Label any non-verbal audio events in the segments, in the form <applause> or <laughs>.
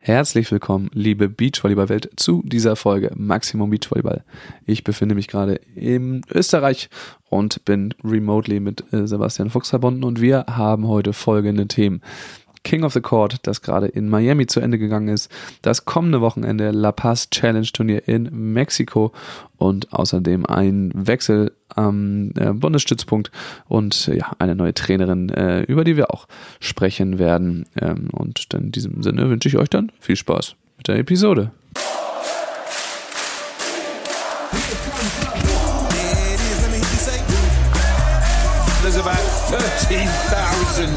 Herzlich willkommen, liebe Beachvolleyball-Welt, zu dieser Folge Maximum Beachvolleyball. Ich befinde mich gerade in Österreich und bin remotely mit äh, Sebastian Fuchs verbunden und wir haben heute folgende Themen. King of the Court, das gerade in Miami zu Ende gegangen ist, das kommende Wochenende La Paz Challenge Turnier in Mexiko und außerdem ein Wechsel am äh, Bundesstützpunkt und ja, eine neue Trainerin, äh, über die wir auch sprechen werden. Ähm, und in diesem Sinne wünsche ich euch dann viel Spaß mit der Episode. There's about 13,000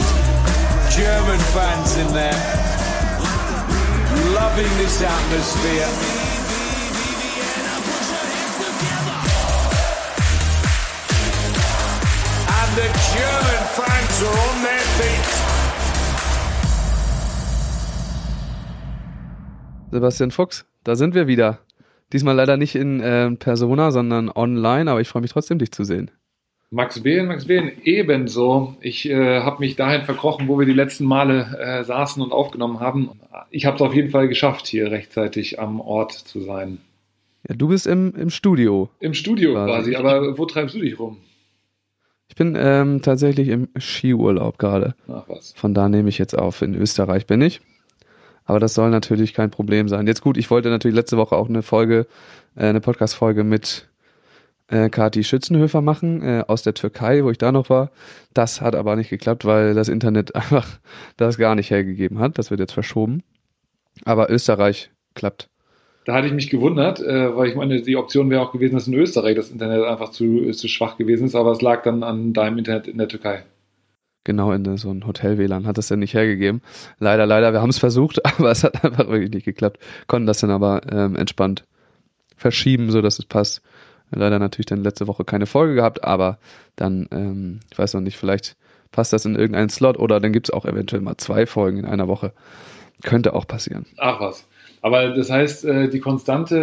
German fans in there, loving this atmosphere. German fans are on their feet. Sebastian Fuchs, da sind wir wieder. Diesmal leider nicht in äh, Persona, sondern online, aber ich freue mich trotzdem, dich zu sehen. Max Behlen, Max Behlen, ebenso. Ich äh, habe mich dahin verkrochen, wo wir die letzten Male äh, saßen und aufgenommen haben. Ich habe es auf jeden Fall geschafft, hier rechtzeitig am Ort zu sein. Ja, du bist im, im Studio. Im Studio Quasi. quasi, aber wo treibst du dich rum? Ich bin ähm, tatsächlich im Skiurlaub gerade. Ach was. Von da nehme ich jetzt auf. In Österreich bin ich. Aber das soll natürlich kein Problem sein. Jetzt gut, ich wollte natürlich letzte Woche auch eine Folge, äh, eine Podcast-Folge mit äh, Kati Schützenhöfer machen äh, aus der Türkei, wo ich da noch war. Das hat aber nicht geklappt, weil das Internet <laughs> einfach das gar nicht hergegeben hat. Das wird jetzt verschoben. Aber Österreich klappt. Da hatte ich mich gewundert, äh, weil ich meine, die Option wäre auch gewesen, dass in Österreich das Internet einfach zu, zu schwach gewesen ist, aber es lag dann an deinem Internet in der Türkei. Genau in so ein Hotel-WLAN hat es dann nicht hergegeben. Leider, leider, wir haben es versucht, <laughs> aber es hat einfach wirklich nicht geklappt. Konnten das dann aber ähm, entspannt verschieben, so dass es passt. Leider natürlich dann letzte Woche keine Folge gehabt, aber dann, ähm, ich weiß noch nicht, vielleicht passt das in irgendeinen Slot oder dann gibt's auch eventuell mal zwei Folgen in einer Woche. Könnte auch passieren. Ach was. Aber das heißt, äh, die Konstante,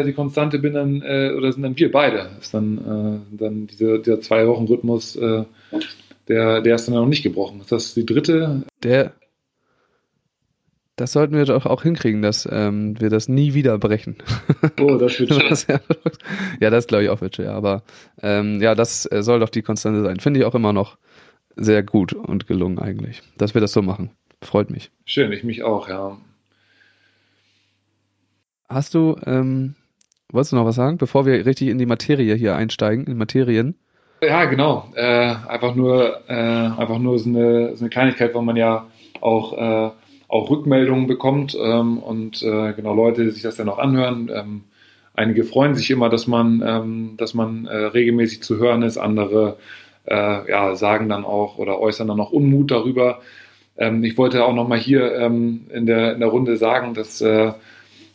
äh, die Konstante bin dann, äh, oder sind dann wir beide. Ist dann, dann diese, der zwei Wochen Rhythmus, äh, der, der ist dann noch nicht gebrochen. Ist das die dritte? Der, das sollten wir doch auch hinkriegen, dass ähm, wir das nie wieder brechen. Oh, das wird <laughs> schön. Das- ja, das glaube ich auch wird schwer. Aber ähm, ja, das soll doch die Konstante sein. Finde ich auch immer noch sehr gut und gelungen eigentlich, dass wir das so machen. Freut mich. Schön, ich mich auch, ja. Hast du, ähm, wolltest du noch was sagen, bevor wir richtig in die Materie hier einsteigen, in Materien? Ja, genau. Äh, einfach nur, äh, einfach nur so eine, so eine Kleinigkeit, wo man ja auch, äh, auch Rückmeldungen bekommt ähm, und äh, genau Leute, die sich das dann auch anhören. Ähm, einige freuen sich immer, dass man, ähm, dass man äh, regelmäßig zu hören ist. Andere äh, ja, sagen dann auch oder äußern dann auch Unmut darüber. Ähm, ich wollte auch noch mal hier ähm, in, der, in der Runde sagen, dass,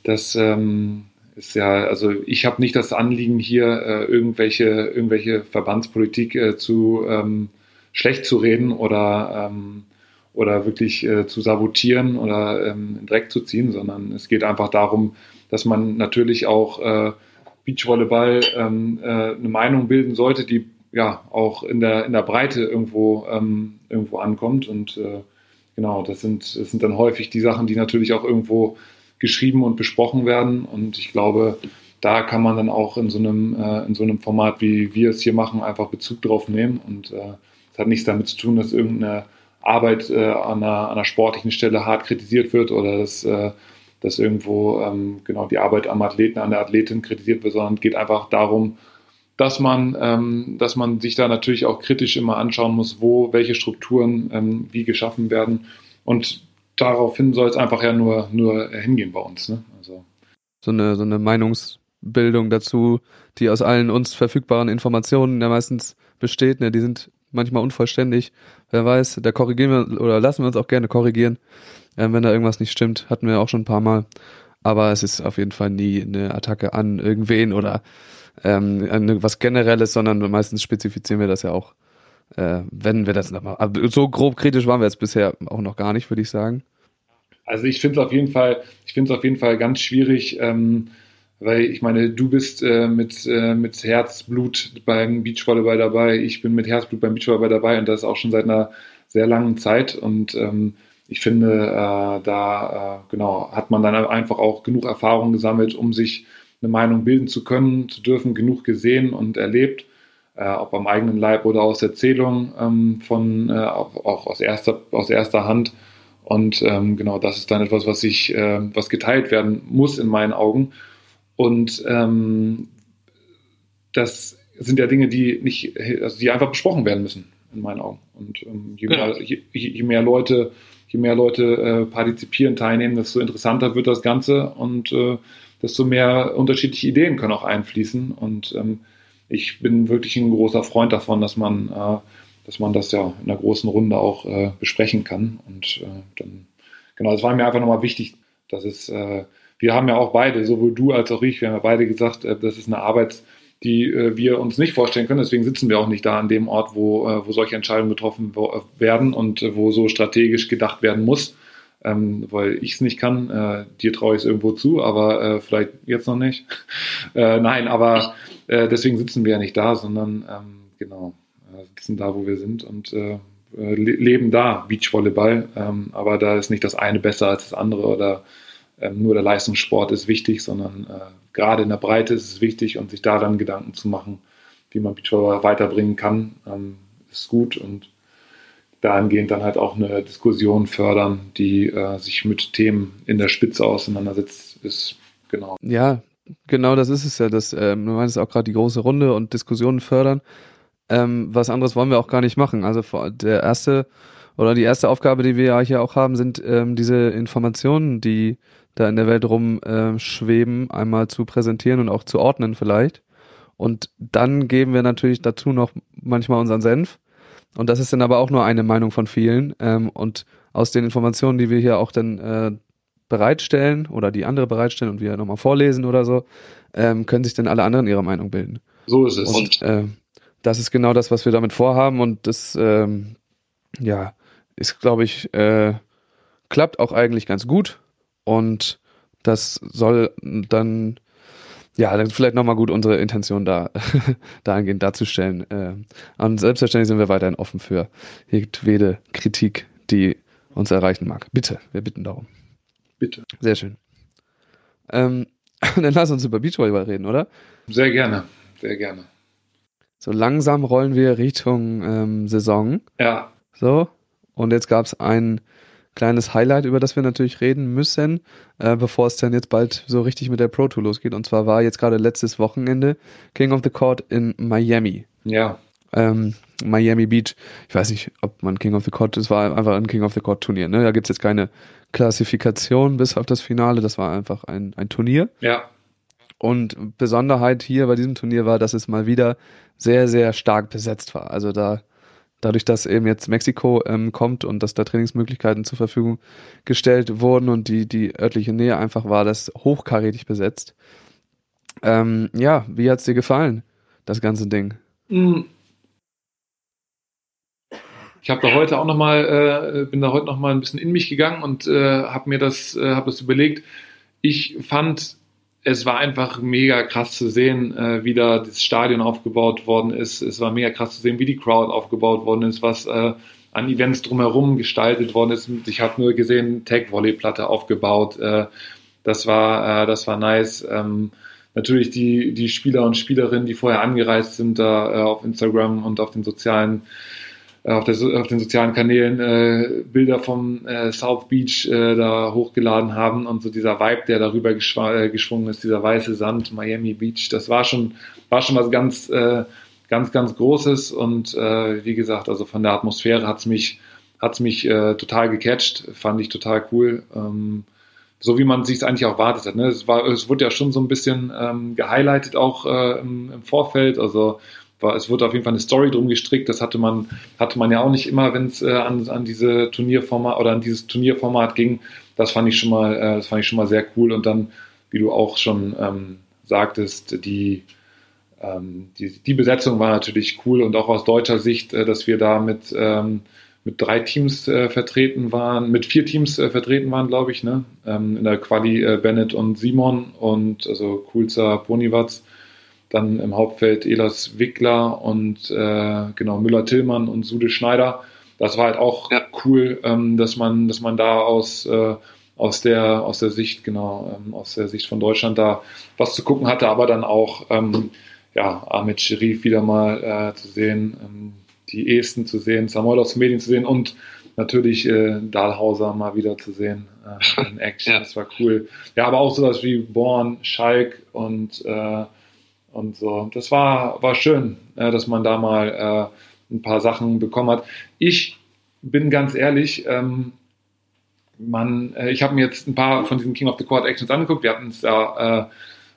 dass ähm, ist ja, also ich habe nicht das Anliegen, hier äh, irgendwelche, irgendwelche Verbandspolitik äh, zu ähm, schlecht zu reden oder, ähm, oder wirklich äh, zu sabotieren oder ähm, in Dreck zu ziehen, sondern es geht einfach darum, dass man natürlich auch äh, Beachvolleyball ähm, äh, eine Meinung bilden sollte, die ja auch in der, in der Breite irgendwo, ähm, irgendwo ankommt. Und äh, genau, das sind, das sind dann häufig die Sachen, die natürlich auch irgendwo geschrieben und besprochen werden. Und ich glaube, da kann man dann auch in so einem, äh, in so einem Format, wie wir es hier machen, einfach Bezug drauf nehmen. Und äh, es hat nichts damit zu tun, dass irgendeine Arbeit äh, an, einer, an einer sportlichen Stelle hart kritisiert wird oder dass, äh, dass irgendwo ähm, genau die Arbeit am Athleten, an der Athletin kritisiert wird, sondern es geht einfach darum, dass man, ähm, dass man sich da natürlich auch kritisch immer anschauen muss, wo welche Strukturen ähm, wie geschaffen werden. Und daraufhin soll es einfach ja nur, nur hingehen bei uns. Ne? Also, So eine, so eine Meinungsbildung dazu, die aus allen uns verfügbaren Informationen ja meistens besteht. Ne? Die sind manchmal unvollständig. Wer weiß, da korrigieren wir oder lassen wir uns auch gerne korrigieren, ähm, wenn da irgendwas nicht stimmt. Hatten wir auch schon ein paar Mal. Aber es ist auf jeden Fall nie eine Attacke an irgendwen oder ähm, an was Generelles, sondern meistens spezifizieren wir das ja auch, äh, wenn wir das nochmal. Aber so grob kritisch waren wir jetzt bisher auch noch gar nicht, würde ich sagen. Also ich finde es auf jeden Fall, ich finde es auf jeden Fall ganz schwierig, ähm, weil ich meine, du bist äh, mit, äh, mit Herzblut beim Beachvolleyball dabei, ich bin mit Herzblut beim Beachvolleyball dabei und das auch schon seit einer sehr langen Zeit und ähm, ich finde, äh, da äh, genau hat man dann einfach auch genug Erfahrung gesammelt, um sich eine Meinung bilden zu können, zu dürfen, genug gesehen und erlebt, äh, ob am eigenen Leib oder aus Erzählung ähm, von äh, auch aus erster aus erster Hand. Und ähm, genau, das ist dann etwas, was ich, äh, was geteilt werden muss in meinen Augen. Und ähm, das sind ja Dinge, die nicht, also die einfach besprochen werden müssen in meinen Augen. Und ähm, je, mehr, je, je, mehr Leute, je mehr Leute äh, partizipieren, teilnehmen, desto interessanter wird das Ganze und äh, desto mehr unterschiedliche Ideen können auch einfließen. Und ähm, ich bin wirklich ein großer Freund davon, dass man, äh, dass man das ja in einer großen Runde auch äh, besprechen kann. Und äh, dann, genau, es war mir einfach nochmal wichtig, dass es, äh, wir haben ja auch beide, sowohl du als auch ich, wir haben ja beide gesagt, äh, das ist eine Arbeits- die äh, wir uns nicht vorstellen können. Deswegen sitzen wir auch nicht da an dem Ort, wo, äh, wo solche Entscheidungen getroffen äh, werden und äh, wo so strategisch gedacht werden muss. Ähm, weil ich es nicht kann. Äh, dir traue ich es irgendwo zu, aber äh, vielleicht jetzt noch nicht. <laughs> nein, aber deswegen sitzen wir ja nicht da, sondern ähm, genau, sitzen da, wo wir sind und leben da Beachvolleyball. Ähm, aber da ist nicht das eine besser als das andere oder ähm, nur der Leistungssport ist wichtig, sondern äh, gerade in der Breite ist es wichtig und sich daran Gedanken zu machen, wie man Beachvolleyball weiterbringen kann, ähm, ist gut und dahingehend dann halt auch eine Diskussion fördern, die äh, sich mit Themen in der Spitze auseinandersetzt, ist genau. Ja, genau das ist es ja. Das, ähm, du meinst auch gerade die große Runde und Diskussionen fördern. Ähm, was anderes wollen wir auch gar nicht machen. Also der erste oder die erste Aufgabe, die wir hier auch haben, sind ähm, diese Informationen, die da in der Welt rumschweben, äh, einmal zu präsentieren und auch zu ordnen vielleicht. Und dann geben wir natürlich dazu noch manchmal unseren Senf. Und das ist dann aber auch nur eine Meinung von vielen. Ähm, und aus den Informationen, die wir hier auch dann äh, bereitstellen oder die andere bereitstellen und wir nochmal vorlesen oder so, ähm, können sich dann alle anderen ihre Meinung bilden. So ist es. Und äh, das ist genau das, was wir damit vorhaben. Und das, ähm, ja, ist, glaube ich, äh, klappt auch eigentlich ganz gut. Und das soll dann, ja, dann vielleicht nochmal gut unsere Intention da <laughs> dahingehend darzustellen. Äh, und selbstverständlich sind wir weiterhin offen für jedwede Kritik, die uns erreichen mag. Bitte, wir bitten darum. Bitte. Sehr schön. Ähm, <laughs> dann lass uns über Beachvolleyball reden, oder? Sehr gerne, sehr gerne. So langsam rollen wir Richtung ähm, Saison. Ja. So. Und jetzt gab es ein kleines Highlight, über das wir natürlich reden müssen, äh, bevor es dann jetzt bald so richtig mit der Pro Tour losgeht. Und zwar war jetzt gerade letztes Wochenende King of the Court in Miami. Ja. Ähm, Miami Beach. Ich weiß nicht, ob man King of the Court, es war einfach ein King of the Court Turnier. Ne? Da gibt es jetzt keine Klassifikation bis auf das Finale. Das war einfach ein, ein Turnier. Ja. Und Besonderheit hier bei diesem Turnier war, dass es mal wieder sehr, sehr stark besetzt war. Also da dadurch, dass eben jetzt Mexiko ähm, kommt und dass da Trainingsmöglichkeiten zur Verfügung gestellt wurden und die, die örtliche Nähe einfach war, das hochkarätig besetzt. Ähm, ja, wie hat's dir gefallen, das ganze Ding? Ich habe da heute auch noch mal, äh, bin da heute noch mal ein bisschen in mich gegangen und äh, habe mir das, äh, habe das überlegt. Ich fand es war einfach mega krass zu sehen, äh, wie da das Stadion aufgebaut worden ist. Es war mega krass zu sehen, wie die Crowd aufgebaut worden ist, was äh, an Events drumherum gestaltet worden ist. Ich habe nur gesehen, Tag-Volley-Platte aufgebaut. Äh, das war, äh, das war nice. Ähm, natürlich die, die Spieler und Spielerinnen, die vorher angereist sind, da äh, auf Instagram und auf den sozialen auf, der, auf, den sozialen Kanälen äh, Bilder vom äh, South Beach äh, da hochgeladen haben und so dieser Vibe, der darüber äh, geschwungen ist, dieser weiße Sand, Miami Beach, das war schon, war schon was ganz, äh, ganz, ganz Großes und wie gesagt, also von der Atmosphäre hat's mich, hat's mich total gecatcht, fand ich total cool. Ähm, so wie man sich eigentlich auch wartet hat. Ne? Es, war, es wurde ja schon so ein bisschen ähm, gehighlightet auch äh, im, im, Vorfeld. Also war, es wurde auf jeden Fall eine Story drum gestrickt. Das hatte man, hatte man ja auch nicht immer, wenn es äh, an, an diese Turnierformat oder an dieses Turnierformat ging. Das fand ich schon mal, äh, das fand ich schon mal sehr cool. Und dann, wie du auch schon ähm, sagtest, die, ähm, die, die Besetzung war natürlich cool und auch aus deutscher Sicht, äh, dass wir da mit, ähm, mit drei Teams äh, vertreten waren, mit vier Teams äh, vertreten waren, glaube ich, ne? Ähm, in der Quali äh, Bennett und Simon und also Kulzer Ponywatz dann im Hauptfeld Elas Wickler und äh, genau Müller-Tillmann und Sude Schneider. das war halt auch Ja. cool, ähm, dass man, dass man da aus, äh, aus der, aus der Sicht, genau, ähm, aus der Sicht von Deutschland da was zu gucken hatte, aber dann auch, ähm, ja, Ahmed Sherif wieder mal äh, zu sehen, ähm, die Esten zu sehen, Samuel aus den Medien zu sehen und natürlich äh, Dahlhauser mal wieder zu sehen äh, in Action. Ja. Das war cool. Ja, aber auch sowas wie Born, Schalk und, äh, und so. Das war, war schön, äh, dass man da mal äh, ein paar Sachen bekommen hat. Ich bin ganz ehrlich, ähm, man, äh, ich habe mir jetzt ein paar von diesen King of the Court Actions angeguckt. Wir hatten es ja, äh,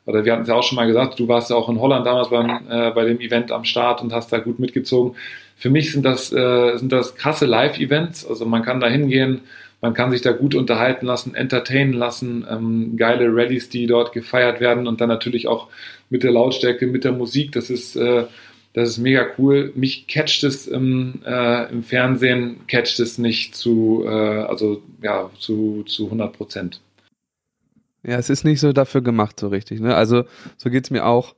oder wir hatten es ja auch schon mal gesagt, du warst ja auch in Holland damals beim, äh, bei dem Event am Start und hast da gut mitgezogen. Für mich sind das, äh, sind das krasse Live-Events. Also man kann da hingehen, man kann sich da gut unterhalten lassen, entertainen lassen, ähm, geile Rallyes, die dort gefeiert werden und dann natürlich auch mit der Lautstärke, mit der Musik. Das ist, äh, das ist mega cool. Mich catcht es im, äh, im Fernsehen, catcht es nicht zu, äh, also ja, zu, zu 100 Prozent. Ja, es ist nicht so dafür gemacht, so richtig. Ne? Also, so geht's mir auch.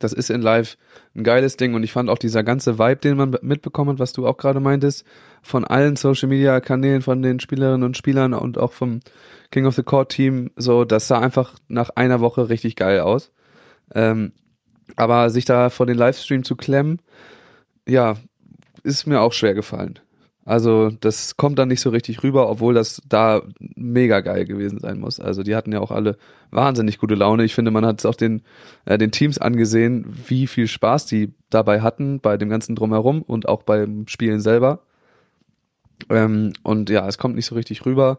Das ist in Live ein geiles Ding und ich fand auch dieser ganze Vibe, den man mitbekommen hat, was du auch gerade meintest, von allen Social Media Kanälen, von den Spielerinnen und Spielern und auch vom King of the Court Team, so, das sah einfach nach einer Woche richtig geil aus. Ähm, aber sich da vor den Livestream zu klemmen, ja, ist mir auch schwer gefallen. Also das kommt dann nicht so richtig rüber, obwohl das da mega geil gewesen sein muss. Also die hatten ja auch alle wahnsinnig gute Laune. Ich finde, man hat es auch den, äh, den Teams angesehen, wie viel Spaß die dabei hatten, bei dem ganzen Drumherum und auch beim Spielen selber. Ähm, und ja, es kommt nicht so richtig rüber.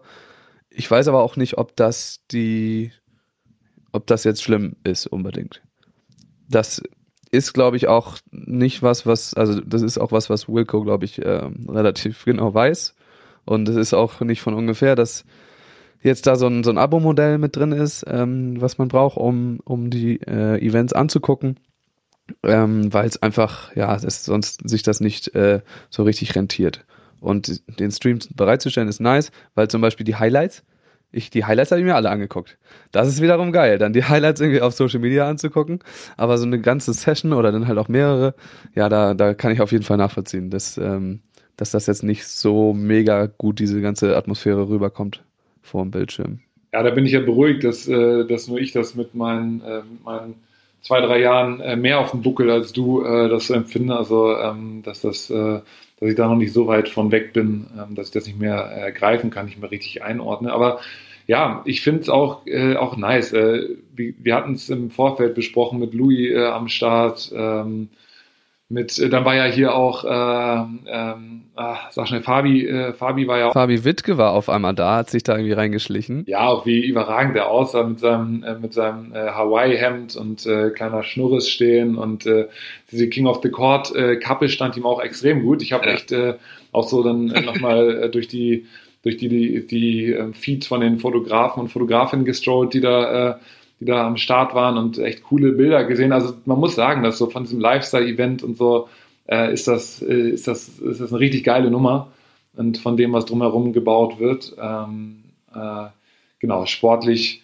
Ich weiß aber auch nicht, ob das die, ob das jetzt schlimm ist unbedingt. Das ist, glaube ich, auch nicht was, was, also das ist auch was, was Wilco, glaube ich, ähm, relativ <laughs> genau weiß. Und es ist auch nicht von ungefähr, dass jetzt da so ein, so ein Abo-Modell mit drin ist, ähm, was man braucht, um, um die äh, Events anzugucken. Ähm, weil es einfach, ja, das, sonst sich das nicht äh, so richtig rentiert. Und den Stream bereitzustellen ist nice, weil zum Beispiel die Highlights, ich, die Highlights habe ich mir alle angeguckt. Das ist wiederum geil, dann die Highlights irgendwie auf Social Media anzugucken. Aber so eine ganze Session oder dann halt auch mehrere, ja, da, da kann ich auf jeden Fall nachvollziehen, dass, ähm, dass das jetzt nicht so mega gut diese ganze Atmosphäre rüberkommt vor dem Bildschirm. Ja, da bin ich ja beruhigt, dass, äh, dass nur ich das mit meinen, äh, meinen zwei, drei Jahren äh, mehr auf dem Buckel als du äh, das empfinde. Also, ähm, dass das, äh, dass ich da noch nicht so weit von weg bin, ähm, dass ich das nicht mehr äh, greifen kann, nicht mehr richtig einordne. Aber ja, ich finde es auch, äh, auch nice. Äh, wir wir hatten es im Vorfeld besprochen mit Louis äh, am Start. Ähm, mit, äh, dann war ja hier auch, äh, ähm, ah, sag schnell, Fabi, äh, Fabi war ja auch Fabi Wittke war auf einmal da, hat sich da irgendwie reingeschlichen. ja, auch wie überragend der aussah mit seinem, äh, mit seinem äh, Hawaii-Hemd und äh, kleiner Schnurres stehen und äh, diese King of the Court äh, Kappe stand ihm auch extrem gut. Ich habe Ja. echt äh, auch so dann äh, nochmal äh, durch die durch die, die, die äh, Feeds von den Fotografen und Fotografinnen gestrollt, die da, äh, die da am Start waren und echt coole Bilder gesehen. Also man muss sagen, dass so von diesem Lifestyle-Event und so äh, ist, das, äh, ist, das, ist das eine richtig geile Nummer und von dem, was drumherum gebaut wird. Ähm, äh, genau, sportlich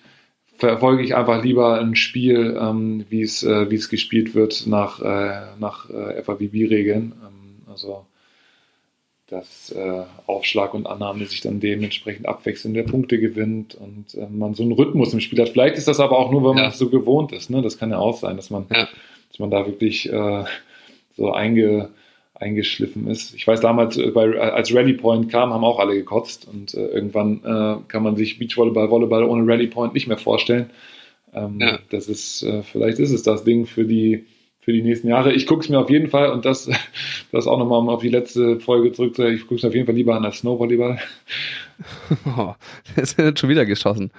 verfolge ich einfach lieber ein Spiel, ähm, wie es äh, wie es gespielt wird nach, äh, nach äh, FAVB-Regeln. Ähm, also dass äh, Aufschlag und Annahme sich dann dementsprechend abwechseln, der Punkte gewinnt und äh, man so einen Rhythmus im Spiel hat. Vielleicht ist das aber auch nur, weil man Ja. es so gewohnt ist. Ne? Das kann ja auch sein, dass man, Ja. dass man da wirklich äh, so einge, eingeschliffen ist. Ich weiß damals, äh, bei, als Rally Point kam, haben auch alle gekotzt und äh, irgendwann äh, kann man sich Beachvolleyball, Volleyball ohne Rally Point nicht mehr vorstellen. Ähm, Ja. Das ist, äh, vielleicht ist es das Ding für die, für die nächsten Jahre. Ich gucke es mir auf jeden Fall und das, <laughs> das auch nochmal um auf die letzte Folge zurück. Ich gucke es mir auf jeden Fall lieber an als Snowvolleyball. <laughs> Oh, der ist <laughs> schon wieder geschossen.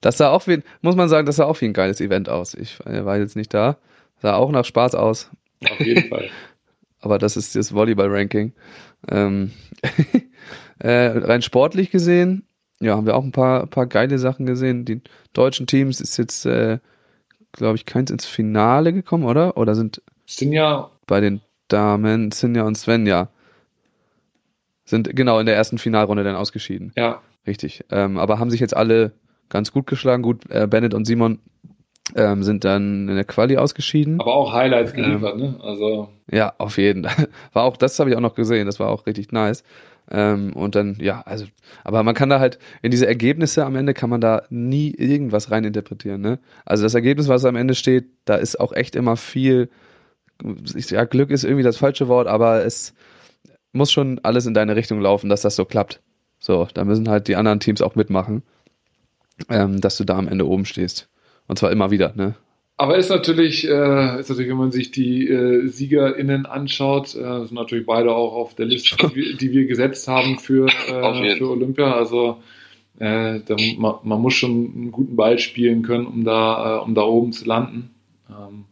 Das sah auch wie, muss man sagen, das sah auch wie ein geiles Event aus. Ich äh, war jetzt nicht da. Sah auch nach Spaß aus. Auf jeden Fall. aber das ist das Volleyball-Ranking. Ähm, äh, rein sportlich gesehen, ja, haben wir auch ein paar, paar geile Sachen gesehen. Die deutschen Teams ist jetzt, äh, glaube ich, keins ins Finale gekommen, oder? Oder sind Sinja, bei den Damen Sinja und Svenja sind genau in der ersten Finalrunde dann ausgeschieden. ja, Richtig. Ähm, aber haben sich jetzt alle ganz gut geschlagen. Gut, äh, Bennett und Simon ähm, sind dann in der Quali ausgeschieden. Aber auch Highlights geliefert, ähm, ne? Also. Ja, auf jeden. <laughs> War auch, das habe ich auch noch gesehen, das war auch richtig nice. Ähm, und dann, ja, also, aber man kann da halt, in diese Ergebnisse am Ende kann man da nie irgendwas reininterpretieren, ne? Also das Ergebnis, was am Ende steht, da ist auch echt immer viel, ja, Glück ist irgendwie das falsche Wort, aber es muss schon alles in deine Richtung laufen, dass das so klappt. So, da müssen halt die anderen Teams auch mitmachen, ähm, dass du da am Ende oben stehst. Und zwar immer wieder, ne? Aber ist natürlich, äh, ist natürlich, wenn man sich die äh, SiegerInnen anschaut, äh, sind natürlich beide auch auf der Liste, die wir, die wir gesetzt haben für, äh, für Olympia. Also äh, da, man, man, muss schon einen guten Ball spielen können, um da, äh, um da oben zu landen. Ähm,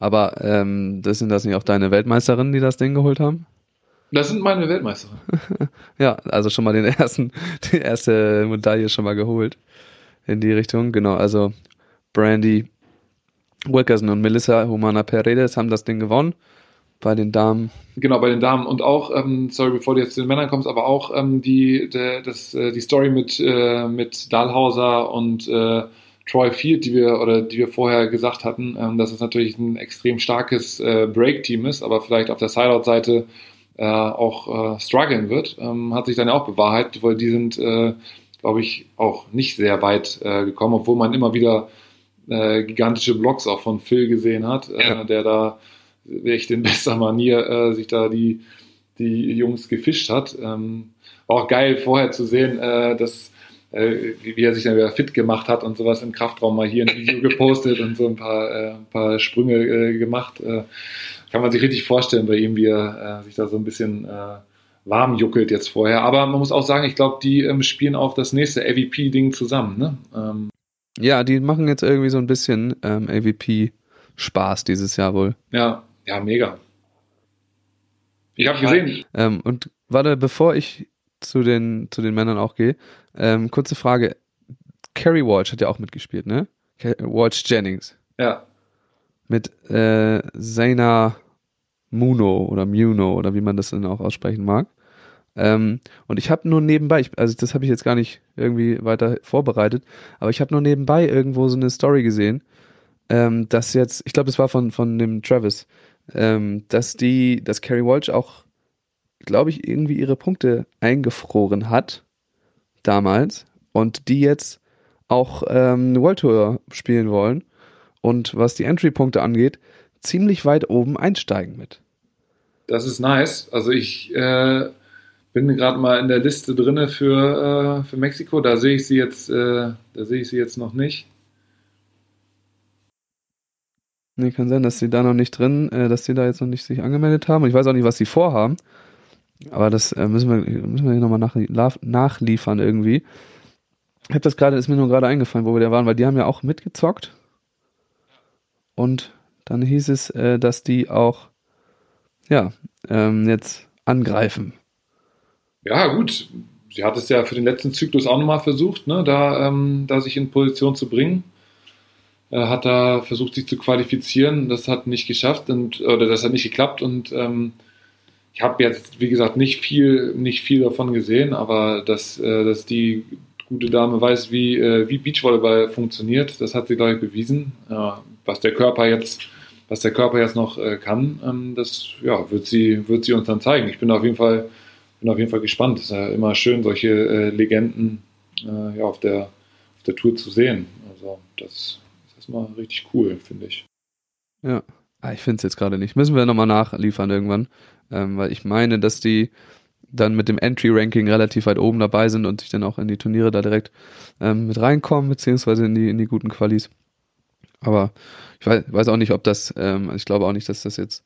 Aber ähm, das sind das nicht auch deine Weltmeisterinnen, die das Ding geholt haben? Das sind meine Weltmeisterinnen. <laughs> ja, also schon mal den ersten, die erste Medaille schon mal geholt in die Richtung. Genau, also Brandy Wilkerson und Melissa Humana Paredes haben das Ding gewonnen. Bei den Damen. Genau, bei den Damen. Und auch, ähm, sorry, bevor du jetzt zu den Männern kommst, aber auch ähm, die, de, das, äh, die Story mit, äh, mit Dahlhauser und äh, Troy Field, die wir oder die wir vorher gesagt hatten, ähm, dass es natürlich ein extrem starkes äh, Break-Team ist, aber vielleicht auf der Sideout-Seite äh, auch äh, strugglen wird, ähm, hat sich dann ja auch bewahrheitet, weil die sind, äh, glaube ich, auch nicht sehr weit äh, gekommen, obwohl man immer wieder äh, gigantische Blocks auch von Phil gesehen hat, äh, ja. der da echt in bester Manier äh, sich da die, die Jungs gefischt hat. Ähm, war auch geil vorher zu sehen, äh, dass wie, er sich dann wieder fit gemacht hat und sowas im Kraftraum mal hier ein Video gepostet und so ein paar, äh, ein paar Sprünge äh, gemacht. Äh, kann man sich richtig vorstellen bei ihm, wie er sich da so ein bisschen warm juckelt jetzt vorher. Aber man muss auch sagen, ich glaube, die ähm, spielen auch das nächste AVP-Ding zusammen. Ne? Ähm, ja, die machen jetzt irgendwie so ein bisschen ähm, AVP Spaß dieses Jahr wohl. Ja, ja, mega. Ich habe gesehen. Ähm, und warte, bevor ich zu den, zu den Männern auch gehe, ähm, kurze Frage. Carrie Walsh hat ja auch mitgespielt, ne? Walsh Jennings. Ja. Mit äh, Zaina Muno oder Muno oder wie man das dann auch aussprechen mag. Ähm, und ich habe nur nebenbei, ich, also das habe ich jetzt gar nicht irgendwie weiter vorbereitet, aber ich habe nur nebenbei irgendwo so eine Story gesehen, ähm, dass jetzt, ich glaube, es war von, von dem Travis, ähm, dass die, dass Carrie Walsh auch, glaube ich, irgendwie ihre Punkte eingefroren hat damals und die jetzt auch ähm, World Tour spielen wollen und was die Entry-Punkte angeht, ziemlich weit oben einsteigen mit. Das ist nice. Also ich äh, bin gerade mal in der Liste drinne für, äh, für Mexiko. Da sehe ich sie jetzt, äh, da sehe ich sie jetzt noch nicht. Nee, kann sein, dass sie da noch nicht drin, äh, dass sie da jetzt noch nicht sich angemeldet haben. Und ich weiß auch nicht, was sie vorhaben. Aber das äh, müssen wir, müssen wir nochmal nach, nachliefern irgendwie. Ich habe das gerade, ist mir nur gerade eingefallen, wo wir da waren, weil die haben ja auch mitgezockt. Und dann hieß es, äh, dass die auch, ja, ähm, jetzt angreifen ja, gut. Sie hat es ja für den letzten Zyklus auch nochmal versucht, ne, da, ähm, da sich in Position zu bringen. Er hat da versucht, sich zu qualifizieren. Das hat nicht geschafft und, oder das hat nicht geklappt. Und ähm, ich habe jetzt, wie gesagt, nicht viel, nicht viel davon gesehen, aber dass, äh, dass die gute Dame weiß, wie, äh, wie Beachvolleyball funktioniert, das hat sie, glaube ich, bewiesen. Was der Körper jetzt, was der Körper jetzt noch äh, kann, ähm, das ja, wird, sie, wird sie uns dann zeigen. Ich bin auf jeden Fall bin auf jeden Fall gespannt. Es ist ja immer schön, solche äh, Legenden äh, ja, auf, der, auf der Tour zu sehen. Also das ist erstmal richtig cool, finde ich. Ja, ah, ich finde es jetzt gerade nicht. Müssen wir nochmal nachliefern irgendwann, ähm, weil ich meine, dass die dann mit dem Entry-Ranking relativ weit oben dabei sind und sich dann auch in die Turniere da direkt ähm, mit reinkommen, beziehungsweise in die, in die guten Qualis. Aber ich weiß, weiß auch nicht, ob das, ähm, ich glaube auch nicht, dass das jetzt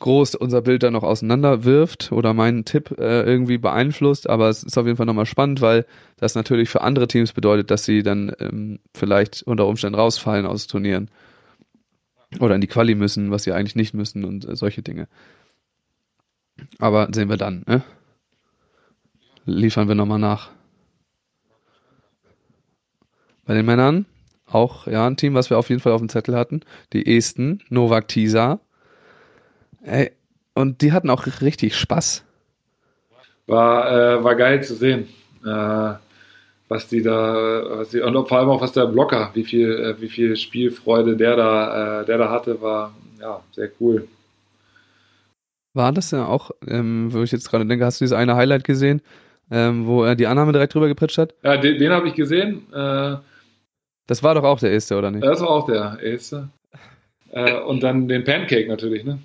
groß unser Bild dann noch auseinanderwirft oder meinen Tipp äh, irgendwie beeinflusst, aber es ist auf jeden Fall nochmal spannend, weil das natürlich für andere Teams bedeutet, dass sie dann ähm, vielleicht unter Umständen rausfallen aus Turnieren oder in die Quali müssen, was sie eigentlich nicht müssen und äh, solche Dinge. Aber sehen wir dann, ne? Liefern wir nochmal nach. Bei den Männern auch ja ein Team, was wir auf jeden Fall auf dem Zettel hatten. Die Esten, Novak Tisa, Ey, und die hatten auch richtig Spaß. War, äh, war geil zu sehen. Äh, was die da, was die, und vor allem auch was der Blocker, wie viel, äh, wie viel Spielfreude der da, äh, der da hatte, war ja sehr cool. War das ja auch, ähm, wo ich jetzt gerade denke, hast du dieses eine Highlight gesehen, ähm, wo er die Annahme direkt drüber gepritscht hat? Ja, den, den habe ich gesehen. Äh, das war doch auch der erste, oder nicht? Das war auch der erste. Äh, und dann den Pancake natürlich, ne?